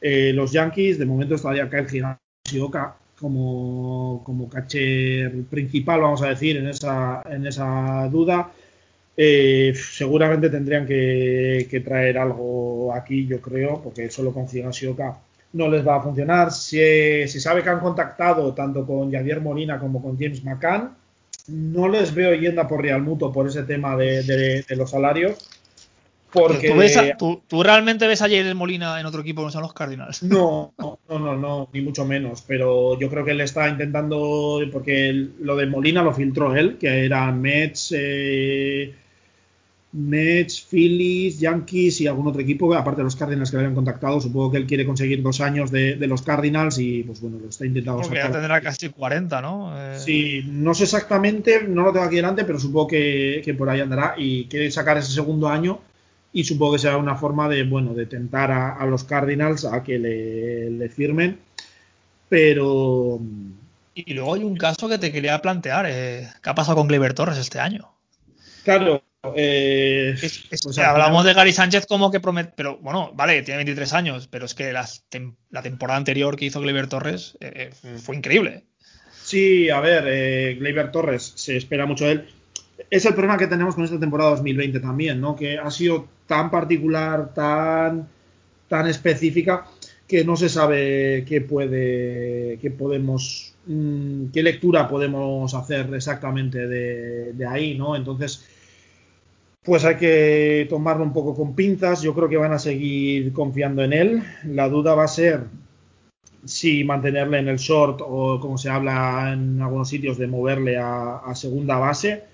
eh, los Yankees. De momento estaría Kyle Shioka como, como catcher principal, vamos a decir, en esa, en esa duda. Eh, seguramente tendrían que, traer algo aquí, yo creo, porque solo con Sioka no les va a funcionar. Se, sabe que han contactado tanto con Javier Molina como con James McCann. No les veo yendo por Real Muto por ese tema de, los salarios. Porque... ¿Tú, realmente ves a Javier Molina en otro equipo que no son los Cardinals? No, no, no, no, ni mucho menos. Pero yo creo que él está intentando, porque lo de Molina lo filtró él, que eran Mets, eh, Mets, Phillies, Yankees y algún otro equipo, aparte de los Cardinals que le habían contactado. Supongo que él quiere conseguir dos años de, los Cardinals y, pues bueno, lo está intentando Porque ya tendrá casi 40, ¿no? Eh... Sí, no sé exactamente, no lo tengo aquí delante, pero supongo que, por ahí andará y quiere sacar ese segundo año y supongo que será una forma de, bueno, de tentar a, los Cardinals a que le, firmen. Pero. Y luego hay un caso que te quería plantear. Eh, ¿Qué ha pasado con Gleyber Torres este año? Claro, eh, pues hablamos de Gary Sánchez como que promete, pero bueno, vale, tiene 23 años, pero es que la temporada anterior que hizo Gleyber Torres eh, eh, fue increíble. Sí, a ver, eh, Gleyber Torres se espera mucho de él. Es el problema que tenemos con esta temporada 2020 también, ¿no? Que ha sido tan particular, tan, tan específica, que no se sabe qué puede, qué podemos, mm, qué lectura podemos hacer exactamente de, ahí, ¿no? Entonces, pues hay que tomarlo un poco con pinzas. Yo creo que van a seguir confiando en él. La duda va a ser si mantenerle en el short o como se habla en algunos sitios de moverle a segunda base.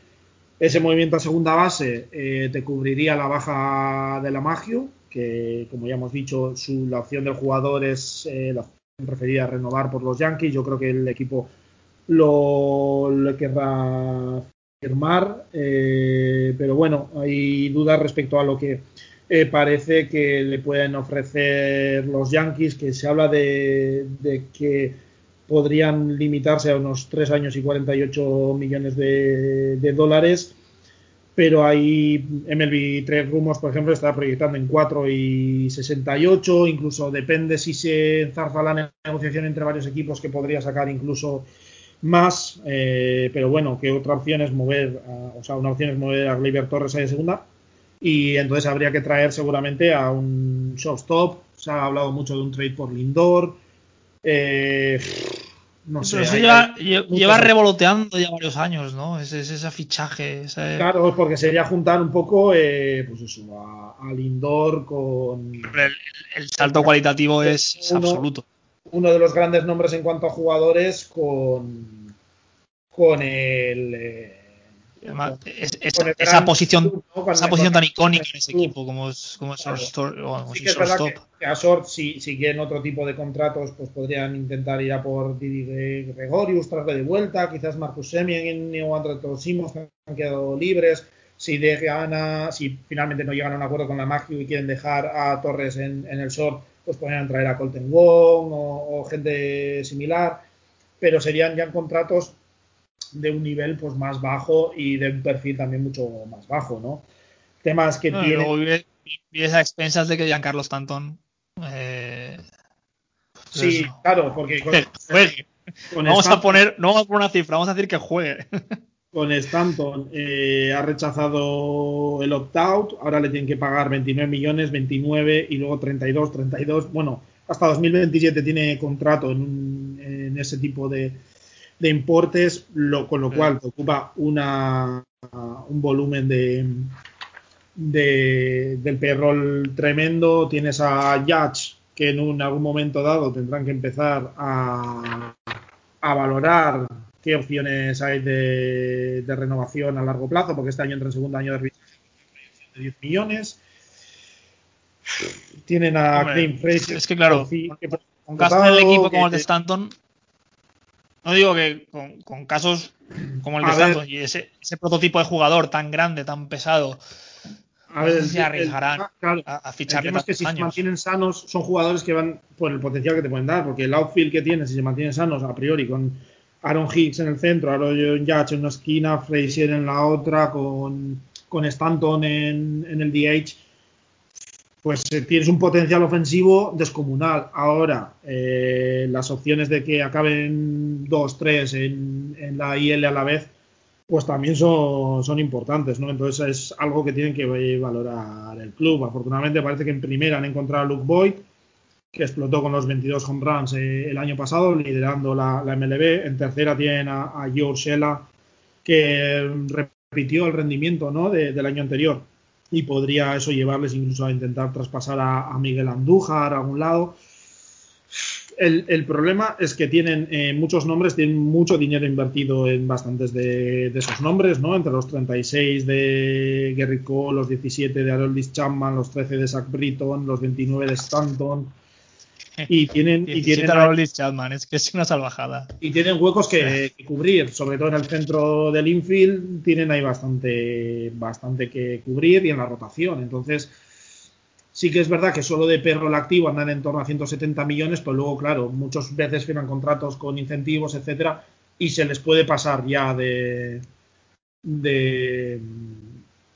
Ese movimiento a segunda base eh, te cubriría la baja de la Magio, que como ya hemos dicho, su, la opción del jugador es eh, la opción preferida renovar por los Yankees. Yo creo que el equipo lo, querrá firmar, eh, pero bueno, hay dudas respecto a lo que parece que le pueden ofrecer los Yankees, que se habla de, de, que podrían limitarse a unos 3 años y 48 millones de, de dólares, pero hay MLB 3 Rumos, por ejemplo, está proyectando en 4 y 68, incluso depende si se enzarza la negociación entre varios equipos que podría sacar incluso más, eh, pero bueno, que otra opción es mover, a, o sea, una opción es mover a Gleyber Torres ahí de segunda y entonces habría que traer seguramente a un shortstop, se ha hablado mucho de un trade por Lindor, eh, no sé. Pero eso lleva, lleva revoloteando ya varios años, ¿no? Ese, ese fichaje. Ese... Claro, porque sería juntar un poco, eh, pues eso, a, a Lindor con. El, el salto cualitativo es, es uno, absoluto uno de los grandes nombres en cuanto a jugadores con, con el. Eh, Además, es, es, esa posición, ¿no? esa posición tan icónica en ese equipo como es, como es claro. short, o, sí que es verdad que, que, a Short, si, si quieren otro tipo de contratos, pues podrían intentar ir a por Didi Gregorius, traerle de vuelta, quizás Marcus Semien o André Simos que han quedado libres. Si dejan a, si finalmente no llegan a un acuerdo con la Magio y quieren dejar a Torres en, en el short, pues podrían traer a Colton Wong o, o, gente similar, pero serían ya contratos de un nivel pues más bajo y de un perfil también mucho más bajo, ¿no? Temas que no, tiene... Luego a expensas de que Giancarlo Stanton... Eh, pues sí, eso. claro, porque... Con, juegue. Con vamos Stanton, a poner, no vamos a poner una cifra, vamos a decir que juegue. con Stanton eh, ha rechazado el opt-out, ahora le tienen que pagar 29 millones, 29 y luego 32, 32, bueno, hasta 2027 tiene contrato en, en ese tipo de, de importes, lo, con lo cual te ocupa una, un volumen de, de, del payroll tremendo, tienes a Judge que en un, algún momento dado tendrán que empezar a, a valorar qué opciones hay de, de, renovación a largo plazo, porque este año entra en segundo año de revisión de 10 millones. Tienen a Clint Fraser. Es que claro, que, con del equipo como el de Stanton, no digo que con, con casos como el de ver, y ese, ese, prototipo de jugador tan grande, tan pesado, a ver, se arriesgarán el, claro, a, a fichar. Es que si años. se mantienen sanos, son jugadores que van por el potencial que te pueden dar, porque el outfield que tienen, si se mantienen sanos a priori, con Aaron Hicks en el centro, Aaron Judge en una esquina, Frazier en la otra, con, con Stanton en, en el DH, pues eh, tienes un potencial ofensivo descomunal. Ahora, eh, las opciones de que acaben 2-3 en, en, la IL a la vez, pues también son, son, importantes, ¿no? Entonces es algo que tienen que valorar el club. Afortunadamente parece que en primera han encontrado a Luke Boyd, que explotó con los 22 home runs eh, el año pasado, liderando la, MLB. En tercera tienen a, George Shella, que repitió el rendimiento ¿no? de, del año anterior y podría eso llevarles incluso a intentar traspasar a, Miguel Andújar a algún lado. El, el, problema es que tienen eh, muchos nombres, tienen mucho dinero invertido en bastantes de, esos nombres, ¿no? Entre los 36 de Cole, los 17 de Aroldis Chapman, los 13 de Zach Britton, los 29 de Stanton. Y tienen, y tienen Chapman, es que es una salvajada. Y tienen huecos que, que, cubrir, sobre todo en el centro del infield, tienen ahí bastante, bastante que cubrir y en la rotación. Entonces, Sí que es verdad que solo de perro el activo andan en torno a 170 millones, pero luego, claro, muchas veces firman contratos con incentivos, etcétera, y se les puede pasar ya de, de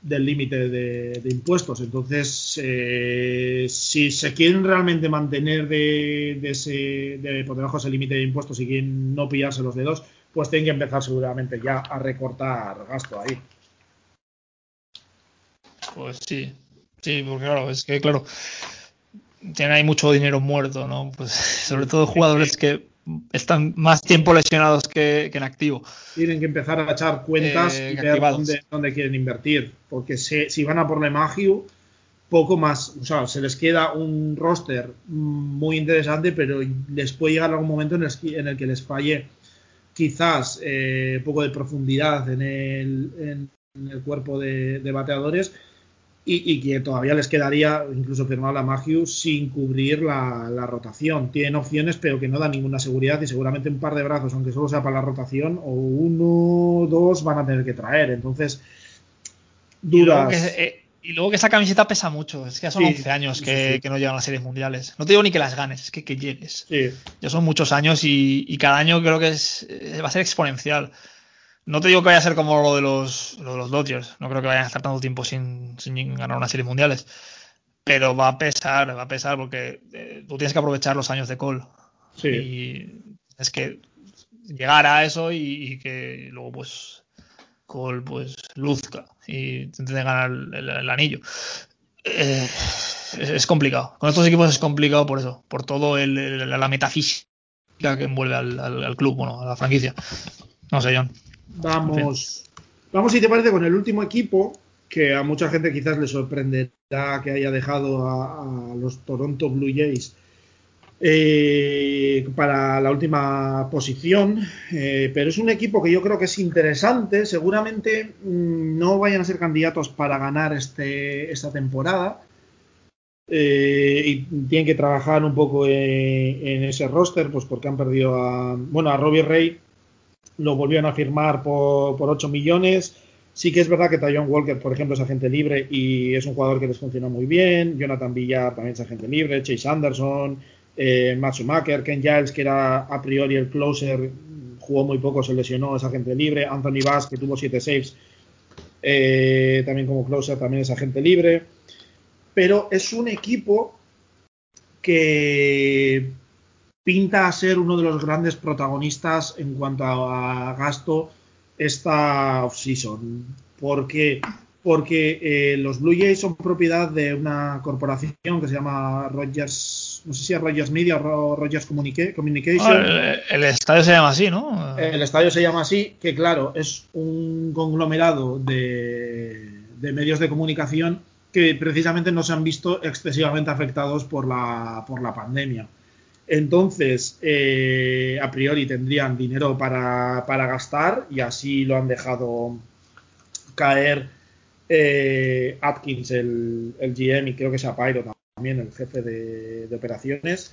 del límite de, impuestos. Entonces, eh, si se quieren realmente mantener de, ese, de por debajo de ese límite de impuestos y quieren no pillarse los dedos, pues tienen que empezar seguramente ya a recortar gasto ahí. Pues sí, sí, porque claro, es que claro, tiene ahí mucho dinero muerto, ¿no? Pues sobre todo jugadores que están más tiempo lesionados que, en activo. Tienen que empezar a echar cuentas eh, y ver dónde, quieren invertir, porque si, van a por Magiu, poco más, o sea, se les queda un roster muy interesante, pero les puede llegar algún momento en el, que les falle quizás eh, poco de profundidad en el, cuerpo de bateadores y, que todavía les quedaría incluso firmar la Magius sin cubrir la, rotación. Tienen opciones, pero que no dan ninguna seguridad y seguramente un par de brazos, aunque solo sea para la rotación, o uno dos van a tener que traer. Entonces, dudas. Eh, y luego que, esa camiseta pesa mucho. Es que ya son 11 años que, no llegan a las series mundiales. No te digo ni que las ganes, es que que llegues. Ya son muchos años y, cada año creo que es, eh, va a ser exponencial. No te digo que vaya a ser como lo de los, lo de los Dodgers, no creo que vayan a estar tanto tiempo sin, sin ganar unas series mundiales, pero va a pesar, va a pesar porque eh, tú tienes que aprovechar los años de Cole. Sí. Y es que llegar a eso y, que luego pues Cole pues luzca y intente ganar el, anillo. Eh, es, complicado. Con estos equipos es complicado por eso, por todo el, la metafísica que envuelve al, al, club, bueno, a la franquicia. No sé, John. Vamos, vamos si te parece con el último equipo que a mucha gente quizás le sorprenderá que haya dejado a, los Toronto Blue Jays eh, para la última posición, eh, pero es un equipo que yo creo que es interesante. Seguramente mm, no vayan a ser candidatos para ganar este, esta temporada. Eh, y tienen que trabajar un poco en, ese roster, pues porque han perdido a, bueno, a Robbie Ray lo volvieron a firmar por, por 8 millones. Sí que es verdad que Tyon Walker, por ejemplo, es agente libre y es un jugador que les funciona muy bien. Jonathan Villar también es agente libre. Chase Anderson, eh, Matt Schumacher, Ken Giles, que era a priori el closer, jugó muy poco, se lesionó, es agente libre. Anthony Bass, que tuvo 7 saves, eh, también como closer, también es agente libre. Pero es un equipo que pinta a ser uno de los grandes protagonistas en cuanto a gasto esta off-season. ¿Por qué? Porque eh, los Blue Jays son propiedad de una corporación que se llama Rogers, no sé si es Rogers Media o Rogers Communication. Ah, el, estadio se llama así, ¿no? El estadio se llama así, que claro, es un conglomerado de, de medios de comunicación que precisamente no se han visto excesivamente afectados por la, por la pandemia. Entonces, eh, a priori tendrían dinero para, gastar y así lo han dejado caer eh, Atkins, el, GM, y creo que sea Pyro también, el jefe de, operaciones.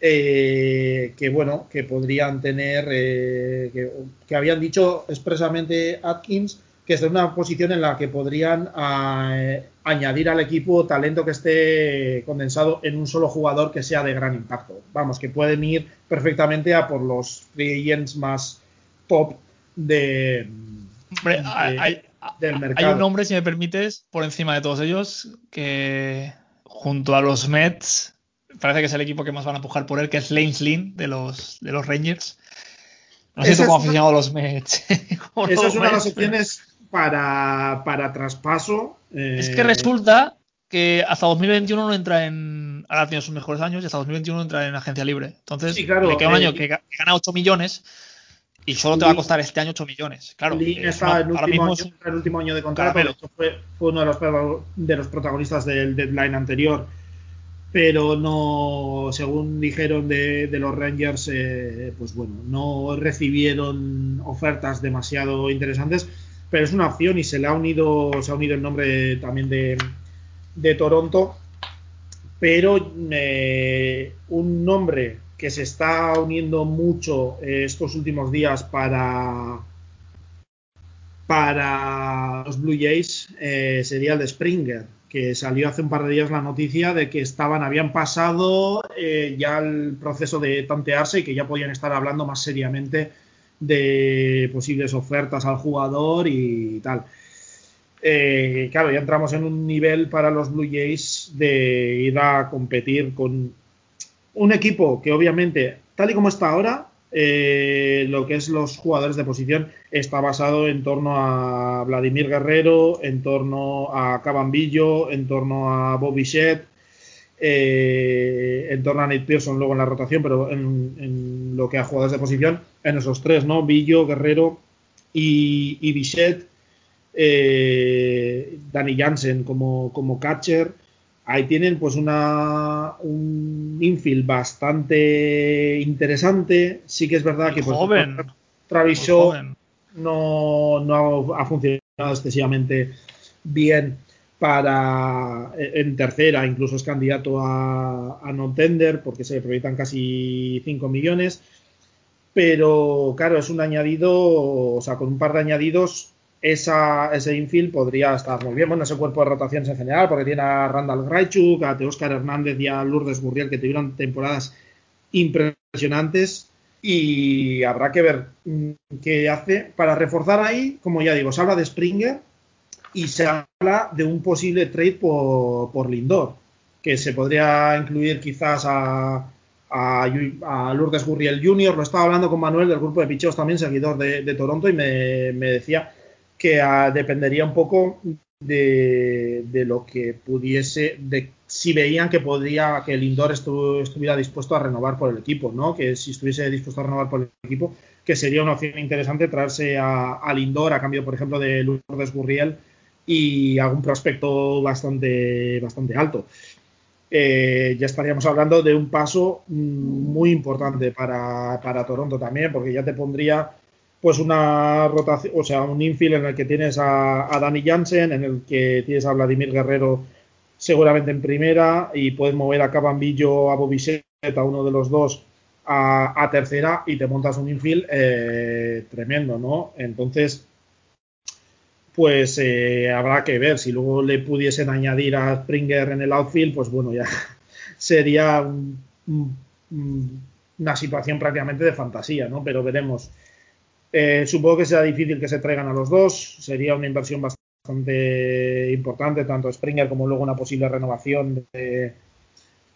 Eh, que bueno, que podrían tener, que, habían dicho expresamente Atkins que es una posición en la que podrían eh, añadir al equipo talento que esté condensado en un solo jugador que sea de gran impacto. Vamos, que pueden ir perfectamente a por los free agents más top de, hay, del mercado. Hay un nombre, si me permites, por encima de todos ellos, que junto a los Mets parece que es el equipo que más van a empujar por él, que es Lane Slin de los, de los Rangers. No sé cómo aficionado a los Mets. Esa es una de las opciones para, para traspaso. Es que resulta que hasta 2021 no entra en. Ahora tiene sus mejores años y hasta 2021 no entra en agencia libre. Entonces, le queda un año eh, que, gana 8 millones y solo te va a costar este año 8 millones. Claro. está el, último año, el último año de contrato. Fue, fue, uno de los, de los protagonistas del deadline anterior. Pero no, según dijeron de, de los Rangers, eh, pues bueno, no recibieron ofertas demasiado interesantes pero es una opción y se le ha unido, se ha unido el nombre también de, Toronto, pero eh, un nombre que se está uniendo mucho eh, estos últimos días para para los Blue Jays eh, sería el de Springer, que salió hace un par de días la noticia de que estaban, habían pasado ya el proceso de tantearse y que ya podían estar hablando más seriamente de posibles ofertas al jugador y tal. Eh, claro, ya entramos en un nivel para los Blue Jays de ir a competir con un equipo que obviamente, tal y como está ahora, eh, lo que es los jugadores de posición está basado en torno a Vladimir Guerrero, en torno a Cabambillo, en torno a Bobby Shedd, eh, en torno a Nate Pearson luego en la rotación, pero en, lo que a jugadores de posición, en esos tres, ¿no? Billo, Guerrero y, y Bichette, eh, Danny Jansen como, como catcher ahí tienen pues una un infield bastante interesante. Sí que es verdad que pues, joven. Travis Shaw no, no, ha funcionado excesivamente bien para en tercera, incluso es candidato a, a no tender porque se proyectan casi 5 millones. Pero claro, es un añadido, o sea, con un par de añadidos esa, ese infield podría estar muy bien. Bueno, ese cuerpo de rotaciones en general, porque tiene a Randall Graichuk, a Teóscar Hernández y a Lourdes Gurriel, que tuvieron temporadas impresionantes. Y habrá que ver mm, qué hace. Para reforzar ahí, como ya digo, se habla de Springer y se habla de un posible trade por, por Lindor, que se podría incluir quizás a, a, Lourdes Gurriel Jr. Lo estaba hablando con Manuel del grupo de picheos, también seguidor de, Toronto, y me, decía que ah, dependería un poco de, lo que pudiese, de si veían que podría, que el Indoor estuviera dispuesto a renovar por el equipo, ¿no? Que si estuviese dispuesto a renovar por el equipo, que sería una opción interesante traerse a, al Indoor a cambio, por ejemplo, de Lourdes Gurriel y algún prospecto bastante, bastante alto. Eh, ya estaríamos hablando de un paso mm, muy importante para, para Toronto también, porque ya te pondría pues una rotación, o sea, un infield en el que tienes a, a Danny Jansen, en el que tienes a Vladimir Guerrero seguramente en primera y puedes mover a Cabambillo, a Bobisset, a uno de los dos a, tercera y te montas un infield eh, tremendo, ¿no? Entonces, pues eh, habrá que ver si luego le pudiesen añadir a Springer en el outfield, pues bueno, ya sería una situación prácticamente de fantasía, ¿no? Pero veremos. Eh, supongo que será difícil que se traigan a los dos. Sería una inversión bastante importante, tanto Springer como luego una posible renovación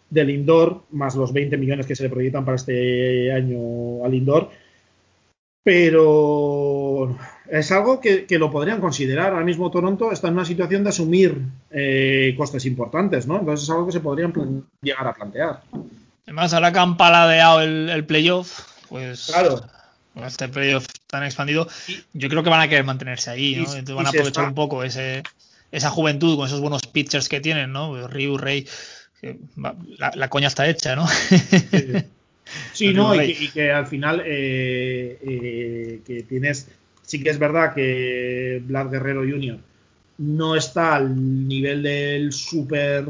del indoor, más los 20 millones que se le proyectan para este año al indoor. Pero es algo que, lo podrían considerar. Ahora mismo Toronto está en una situación de asumir eh, costes importantes, ¿no? Entonces es algo que se podrían llegar a plantear. Además, ahora que han paladeado el, el playoff, pues claro este playoff tan expandido, yo creo que van a querer mantenerse ahí, ¿no? Entonces van a aprovechar un poco ese, esa juventud con esos buenos pitchers que tienen, ¿no? Ryu, Rey, la, coña está hecha, ¿no? Sí, no, y que, al final eh, eh, que tienes, sí que es verdad que Vlad Guerrero Jr. no está al nivel del super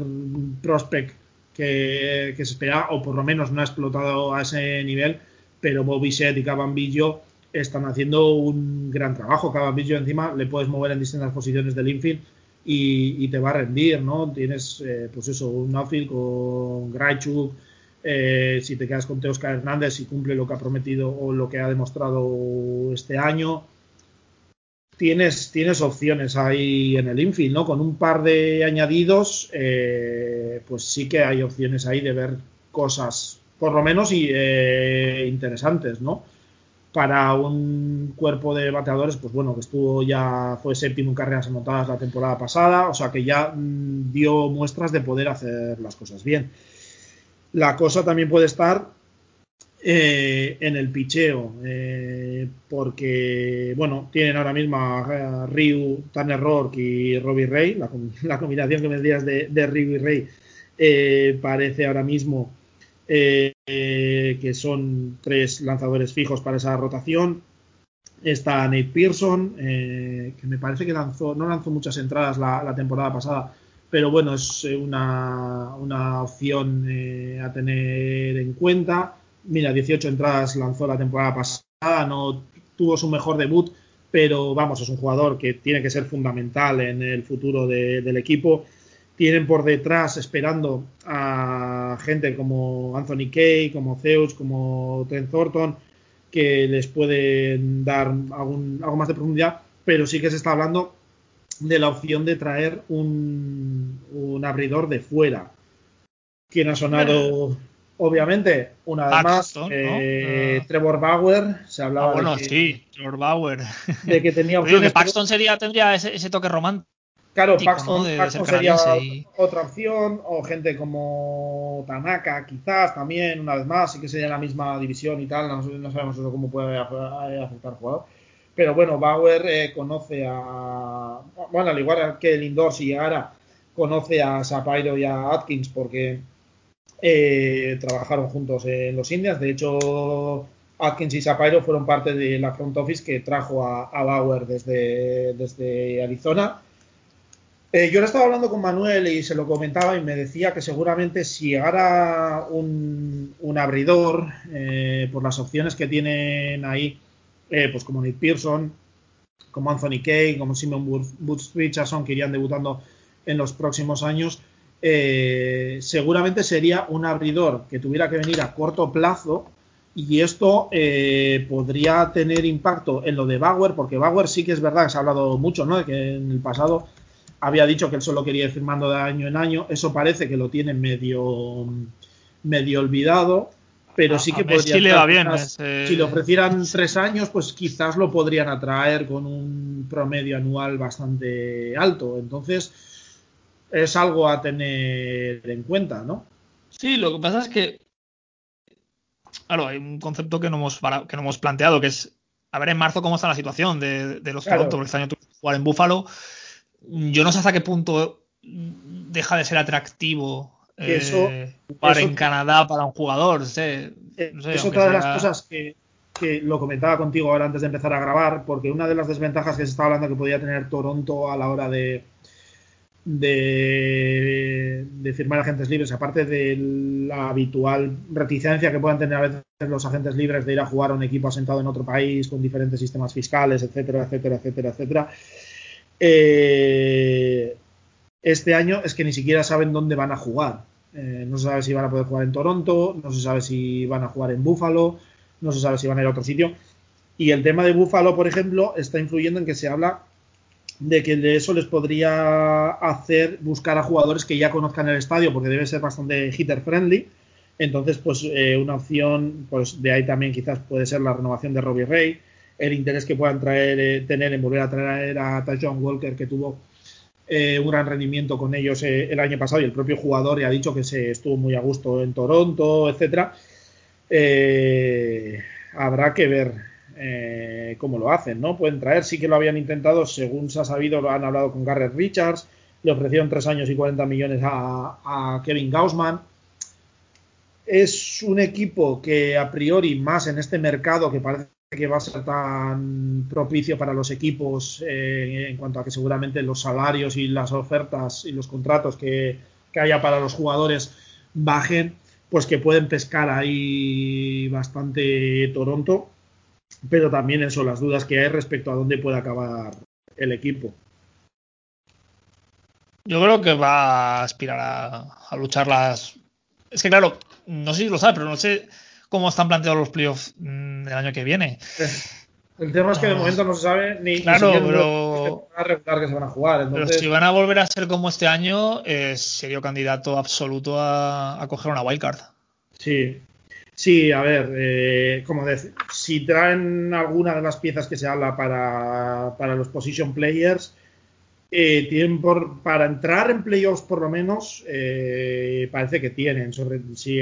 prospect que, se espera, o por lo menos no ha explotado a ese nivel, pero Bobby Set y Cabambillo están haciendo un gran trabajo. Cabambillo encima le puedes mover en distintas posiciones del infield y, te va a rendir, ¿no? Tienes, eh, pues eso, un outfield con Graichuk, eh, si te quedas con Teoscar Hernández y cumple lo que ha prometido o lo que ha demostrado este año. Tienes, tienes opciones ahí en el infield, ¿no? Con un par de añadidos, eh, pues sí que hay opciones ahí de ver cosas por lo menos y, eh, interesantes, ¿no? Para un cuerpo de bateadores, pues bueno, que estuvo ya, fue séptimo en carreras anotadas la temporada pasada, o sea que ya mm, dio muestras de poder hacer las cosas bien. La cosa también puede estar eh, en el picheo, eh, porque, bueno, tienen ahora mismo a, Ryu, Tanner Rourke y Robbie Ray, la, combinación que me decías de, Ryu y Ray parece ahora mismo eh, que son tres lanzadores fijos para esa rotación. Está Nate Pearson, eh, que me parece que lanzó, no lanzó muchas entradas la, temporada pasada, pero bueno, es eh, una, una opción a tener en cuenta. Mira, 18 entradas lanzó la temporada pasada, no tuvo su mejor debut, pero vamos, es un jugador que tiene que ser fundamental en el futuro del equipo tienen por detrás esperando a gente como Anthony Kay, como Zeus, como Trent Thornton, que les pueden dar algo más de profundidad, pero sí que se está hablando de la opción de traer un, abridor de fuera. ¿Quién ha sonado? Obviamente, una vez más, eh, Trevor Bauer, se hablaba ah, bueno, de que, sí, Trevor Bauer. De que tenía opciones. que Paxton sería, tendría ese, toque romántico. Claro, Paxton, sería otra opción, o gente como Tanaka, quizás también, una vez más, sí que sería la misma división y tal, no, sabemos eso cómo puede afectar al jugador. Pero bueno, Bauer eh, conoce a. Bueno, al igual que Lindor, si llegara, conoce a Sapiro y a Atkins porque eh, trabajaron juntos en los Indians. De hecho, Atkins y Sapiro fueron parte de la front office que trajo a, Bauer desde, desde Arizona. Eh, yo le estaba hablando con Manuel y se lo comentaba y me decía que seguramente si llegara un, abridor eh, por las opciones que tienen ahí, pues como Nick Pearson, como Anthony Kay, como Simon Woods Richardson, que irían debutando en los próximos años, eh, seguramente sería un abridor que tuviera que venir a corto plazo y esto eh, podría tener impacto en lo de Bauer, porque Bauer sí que es verdad que se ha hablado mucho, ¿no? De que en el pasado había dicho que él solo quería ir firmando de año en año. Eso parece que lo tiene medio, medio olvidado, pero sí que podría. Va bien. Si le ofrecieran tres años, pues quizás lo podrían atraer con un promedio anual bastante alto. Entonces es algo a tener en cuenta, ¿no? Sí, lo que pasa es que, claro, hay un concepto que no hemos, que no hemos planteado, que es, a ver en marzo cómo está la situación de, los claro. Toronto, porque este año jugar en Búfalo. Yo no sé hasta qué punto deja de ser atractivo eh, jugar en Canadá para un jugador. Es otra de las cosas que, que lo comentaba contigo ahora antes de empezar a grabar, porque una de las desventajas que se estaba hablando que podía tener Toronto a la hora de, de, firmar agentes libres, aparte de la habitual reticencia que puedan tener a veces los agentes libres de ir a jugar a un equipo asentado en otro país con diferentes sistemas fiscales, etcétera, etcétera, etcétera, etcétera. Eh, este año es que ni siquiera saben dónde van a jugar. Eh, no se sabe si van a poder jugar en Toronto, no se sabe si van a jugar en Buffalo, no se sabe si van a ir a otro sitio. Y el tema de Buffalo, por ejemplo, está influyendo en que se habla de que de eso les podría hacer buscar a jugadores que ya conozcan el estadio, porque debe ser bastante hitter friendly. Entonces, pues eh, una opción, pues de ahí también quizás puede ser la renovación de Robbie Ray, el interés que puedan traer, eh, tener en volver a traer a John Walker, que tuvo eh, un gran rendimiento con ellos el año pasado y el propio jugador ya ha dicho que se estuvo muy a gusto en Toronto, etcétera. habrá que ver eh, cómo lo hacen, ¿no? Pueden traer, sí que lo habían intentado, según se ha sabido, lo han hablado con Garrett Richards, le ofrecieron 3 años y 40 millones a, Kevin Gaussman. Es un equipo que a priori, más en este mercado que parece que va a ser tan propicio para los equipos eh, en cuanto a que seguramente los salarios y las ofertas y los contratos que, que haya para los jugadores bajen, pues que pueden pescar ahí bastante Toronto pero también eso, las dudas que hay respecto a dónde puede acabar el equipo. Yo creo que va a aspirar a, luchar las. Es que, claro, no sé si lo sabe, pero no sé cómo están planteados los playoffs mm, del año que viene. Eh, el tema es que de ah. momento no se sabe ni, claro, pero, que se van a jugar. Pero si van a volver a ser como este año, eh, sería candidato absoluto a, a coger una wildcard. Sí, Sí, a ver, eh, como decir, si traen alguna de las piezas que se habla para, los position players, eh, tienen por, para entrar en playoffs por lo menos, eh, parece que tienen. Sobre, si,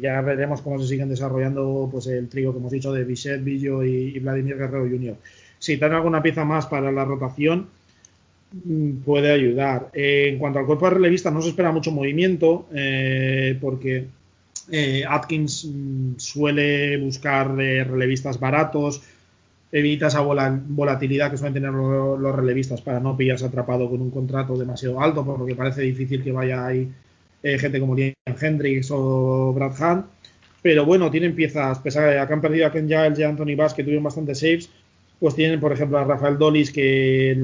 ya veremos cómo se siguen desarrollando pues el trigo que hemos dicho de Bichette, Villo y, Vladimir Guerrero Jr. Si traen alguna pieza más para la rotación, mm, puede ayudar. en cuanto al cuerpo de relevistas, no se espera mucho movimiento, porque eh, Atkins mm, suele buscar relevistas baratos, evita esa volatilidad que suelen tener los, relevistas para no pillarse atrapado con un contrato demasiado alto, por lo que parece difícil que vaya ahí eh, gente como Liam Hendricks o Brad Hunt. Pero bueno, tienen piezas, pese a que han perdido a Ken Giles y Anthony Bass, que tuvieron bastantes saves, pues tienen, por ejemplo, a Rafael Dolis, que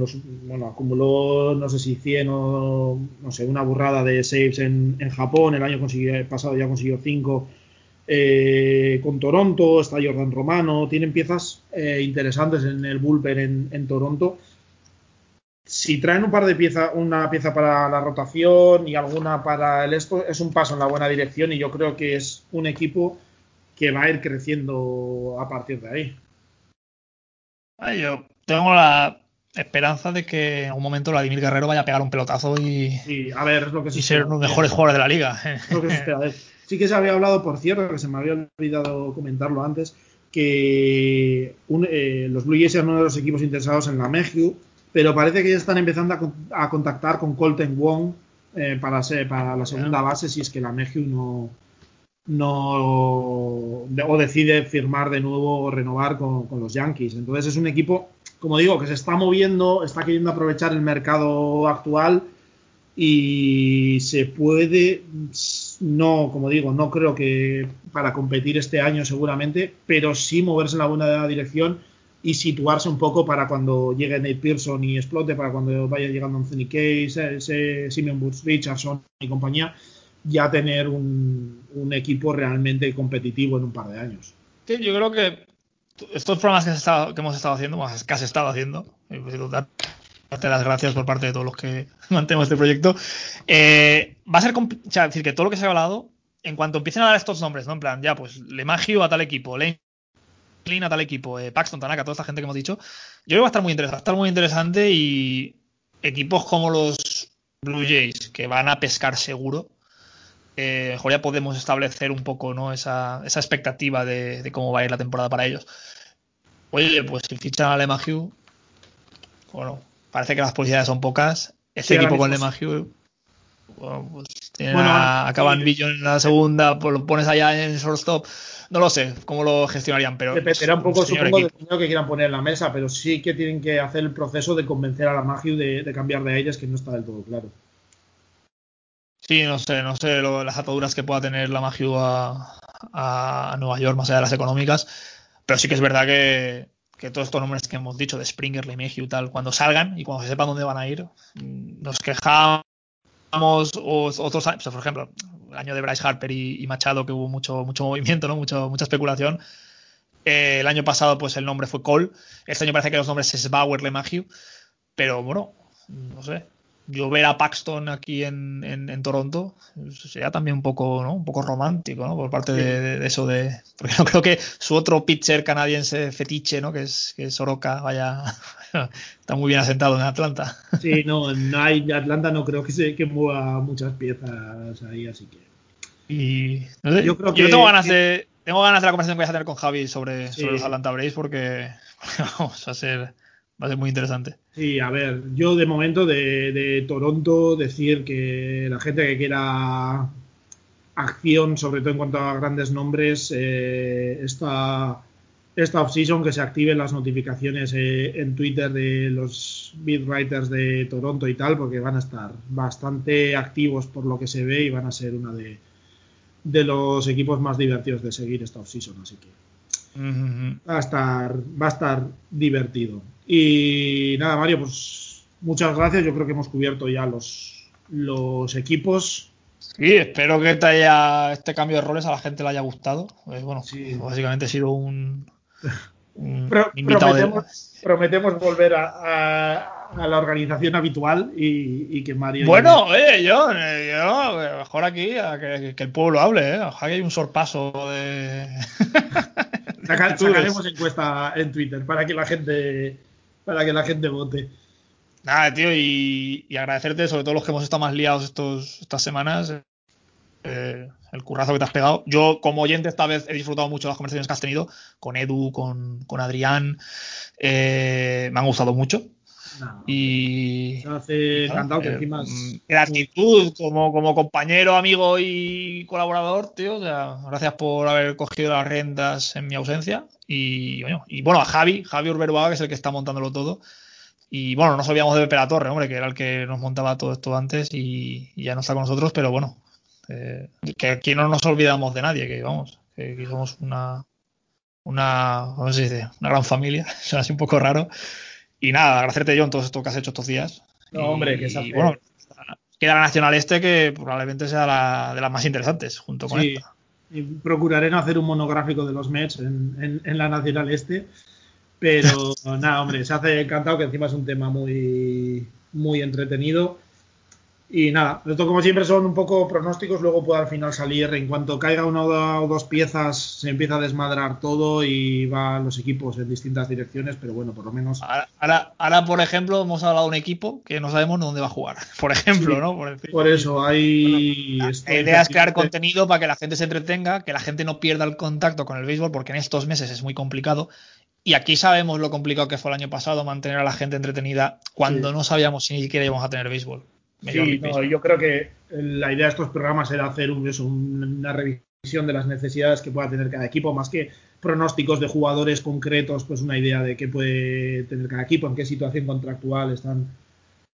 bueno, acumuló, no sé si 100 o, no sé, una burrada de saves en, en Japón. El año pasado ya consiguió 5 eh, con Toronto. Está Jordan Romano. Tienen piezas eh, interesantes en el bullpen en, Toronto. si traen un par de piezas, una pieza para la rotación y alguna para el esto, es un paso en la buena dirección y yo creo que es un equipo que va a ir creciendo a partir de ahí. Yo tengo la esperanza de que en algún momento Vladimir Guerrero vaya a pegar un pelotazo y, a ver, lo que y ser uno de los mejores jugadores de la liga. Sí que se había hablado, por cierto, que se me había olvidado comentarlo antes, que eh, los Blue Jays eran uno de los equipos interesados en la Mejiu, pero parece que ya están empezando a, contactar con Colton Wong eh, para, ser, para la segunda base si es que la Mejiu no, no o decide firmar de nuevo o renovar con, con, los Yankees. Entonces es un equipo, como digo, que se está moviendo, está queriendo aprovechar el mercado actual y se puede, no, como digo, no creo que para competir este año seguramente, pero sí moverse en la buena dirección y situarse un poco para cuando llegue Nate Pearson y explote, para cuando vaya llegando Anthony Case, ese Simon Woods, Richardson y compañía, ya tener un, equipo realmente competitivo en un par de años. Yo creo que estos programas que, hemos estado haciendo, más que has estado haciendo, darte las gracias por parte de todos los que mantenemos este proyecto, eh, va a ser, o sea, decir, que todo lo que se ha hablado, en cuanto empiecen a dar estos nombres, ¿no? En plan, ya, pues Lemagio a tal equipo, Lane a tal equipo, eh, Paxton, Tanaka, toda esta gente que hemos dicho, yo creo que va a estar muy interesante, va a estar muy interesante y equipos como los Blue Jays, que van a pescar seguro, eh, mejor ya podemos establecer un poco ¿no? esa, esa expectativa de, cómo va a ir la temporada para ellos. Oye, pues si fichan a Lemagio, bueno, parece que las posibilidades son pocas. Este equipo con Lemagio, bueno, pues acaban en la segunda, pues lo pones allá en shortstop. No lo sé cómo lo gestionarían, pero. Dependerá un poco, supongo, del dinero que quieran poner en la mesa, pero sí que tienen que hacer el proceso de convencer a la Magio de, cambiar de ellas, que no está del todo claro. Sí, no sé, no sé las ataduras que pueda tener la Magio a, a, Nueva York, más allá de las económicas, pero sí que es verdad que, que todos estos nombres que hemos dicho de Springer, LeMahieu y tal, cuando salgan y cuando se sepan dónde van a ir, mm, nos quejamos o otros años, por ejemplo, el año de Bryce Harper y, Machado que hubo mucho mucho movimiento, no mucho mucha especulación. Eh, el año pasado pues el nombre fue Cole, este año parece que los nombres es Bauer, LeMahieu, pero bueno, no sé, yo ver a Paxton aquí en, en, Toronto sería también un poco, ¿no? Un poco romántico, ¿no? Por parte de, eso de. Porque no creo que su otro pitcher canadiense fetiche, ¿no? Que es, que Soroka, vaya. está muy bien asentado en Atlanta. Sí, no, en Atlanta no creo que se que mueva muchas piezas ahí, así que. Y yo creo que, yo tengo ganas de. Tengo ganas de la conversación que voy a tener con Javi sobre, sobre los Atlanta Braves porque vamos a ser Va a ser muy interesante. Sí, a ver, yo de momento de, Toronto decir que la gente que quiera acción, sobre todo en cuanto a grandes nombres, eh, esta, esta off-season que se activen las notificaciones eh, en Twitter de los beat writers de Toronto y tal, porque van a estar bastante activos por lo que se ve y van a ser uno de, de los equipos más divertidos de seguir esta off-season, así que va a estar va a estar divertido. Y nada, Mario, pues muchas gracias. Yo creo que hemos cubierto ya los, los equipos. Sí, espero que te haya, este cambio de roles a la gente le haya gustado. Eh, bueno, básicamente ha sido un, prometemos, volver a, la organización habitual y, que Mario. Bueno, oye, yo, yo, mejor aquí que, el pueblo hable, ¿eh? Ojalá que hay un sorpaso de. sacaremos encuesta en Twitter para que la gente para que la gente vote. Nada, tío, y, agradecerte, sobre todo los que hemos estado más liados estos, estas semanas, eh, el currazo que te has pegado. Yo, como oyente, esta vez he disfrutado mucho las conversaciones que has tenido con Edu, con, con Adrián. Eh, me han gustado mucho. Y hace que encima mm, gratitud como, como compañero, amigo y colaborador, tío. gracias por haber cogido las riendas en mi ausencia. Y bueno, y bueno, a Javi, Javi Urberua, que es el que está montándolo todo. Y bueno, no nos olvidamos de Pepe La Torre, hombre, que era el que nos montaba todo esto antes y, ya no está con nosotros, pero bueno, eh, que aquí no nos olvidamos de nadie, que vamos, que, somos una, una, ¿cómo se dice? Una gran familia, suena así un poco raro. Y nada, agradecerte, John, todo esto que has hecho estos días. No, hombre, que y, bueno, queda la Nacional Este, que probablemente sea la de las más interesantes, junto con esta procuraré no hacer un monográfico de los Mets en, la Nacional Este. Pero nada, hombre, se hace encantado que encima es un tema muy, muy entretenido. Y nada, esto como siempre son un poco pronósticos, luego puede al final salir, en cuanto caiga una o dos piezas, se empieza a desmadrar todo y van los equipos en distintas direcciones, pero bueno, por lo menos... Ahora, ahora, por ejemplo, hemos hablado de un equipo que no sabemos dónde va a jugar, por ejemplo, ¿no? Por, eso hay... la idea es crear contenido para que la gente se entretenga, que la gente no pierda el contacto con el béisbol, porque en estos meses es muy complicado. Y aquí sabemos lo complicado que fue el año pasado mantener a la gente entretenida cuando no sabíamos si ni siquiera íbamos a tener béisbol. Sí, yo creo que la idea de estos programas era hacer una revisión de las necesidades que pueda tener cada equipo, más que pronósticos de jugadores concretos, pues una idea de qué puede tener cada equipo, en qué situación contractual están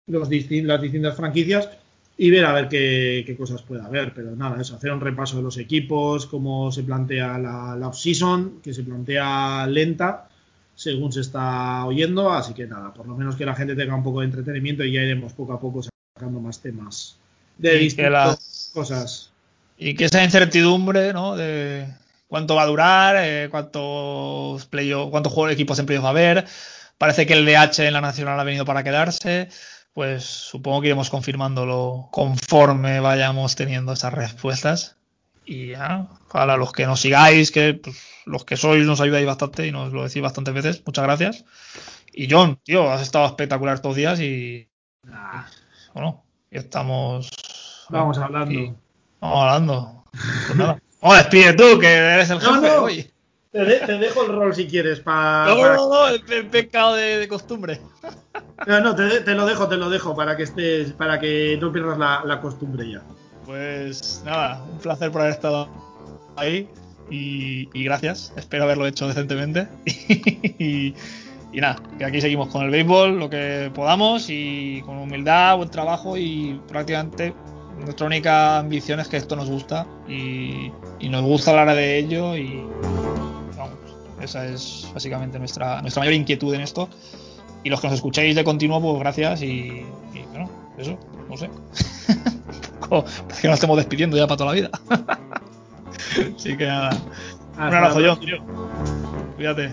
los las distintas franquicias y ver a ver qué, cosas puede haber. Pero nada, eso, hacer un repaso de los equipos, cómo se plantea la, la off-season, que se plantea lenta según se está oyendo, así que nada, por lo menos que la gente tenga un poco de entretenimiento y ya iremos poco a poco sacando más temas de distintas cosas. Y que esa incertidumbre, ¿no? De cuánto va a durar, eh, cuántos cuántos juegos equipos en playoff va a haber. Parece que el DH en la nacional ha venido para quedarse. Pues supongo que iremos confirmándolo conforme vayamos teniendo esas respuestas. Y ya, para los que nos sigáis, que pues, los que sois nos ayudáis bastante y nos lo decís bastantes veces, muchas gracias. Y John, tío, has estado espectacular estos días y. Bueno, y estamos. Vamos hablando. Vamos hablando. Pues nada. Oh, despide tú, que eres el jefe hoy. Te, dejo el rol si quieres para. No, no, no, el, pecado de, costumbre. No, no, te, lo dejo, te lo dejo para que estés, para que no pierdas la, costumbre ya. Pues nada, un placer por haber estado ahí y, y gracias. Espero haberlo hecho decentemente. y, y nada, que aquí seguimos con el béisbol, lo que podamos y con humildad, buen trabajo y prácticamente nuestra única ambición es que esto nos gusta y, nos gusta hablar de ello y vamos, esa es básicamente nuestra, nuestra mayor inquietud en esto. Y los que nos escuchéis de continuo, pues gracias y, bueno, eso, no sé. que nos estemos despidiendo ya para toda la vida. Así que nada. Un abrazo, yo. Cuídate.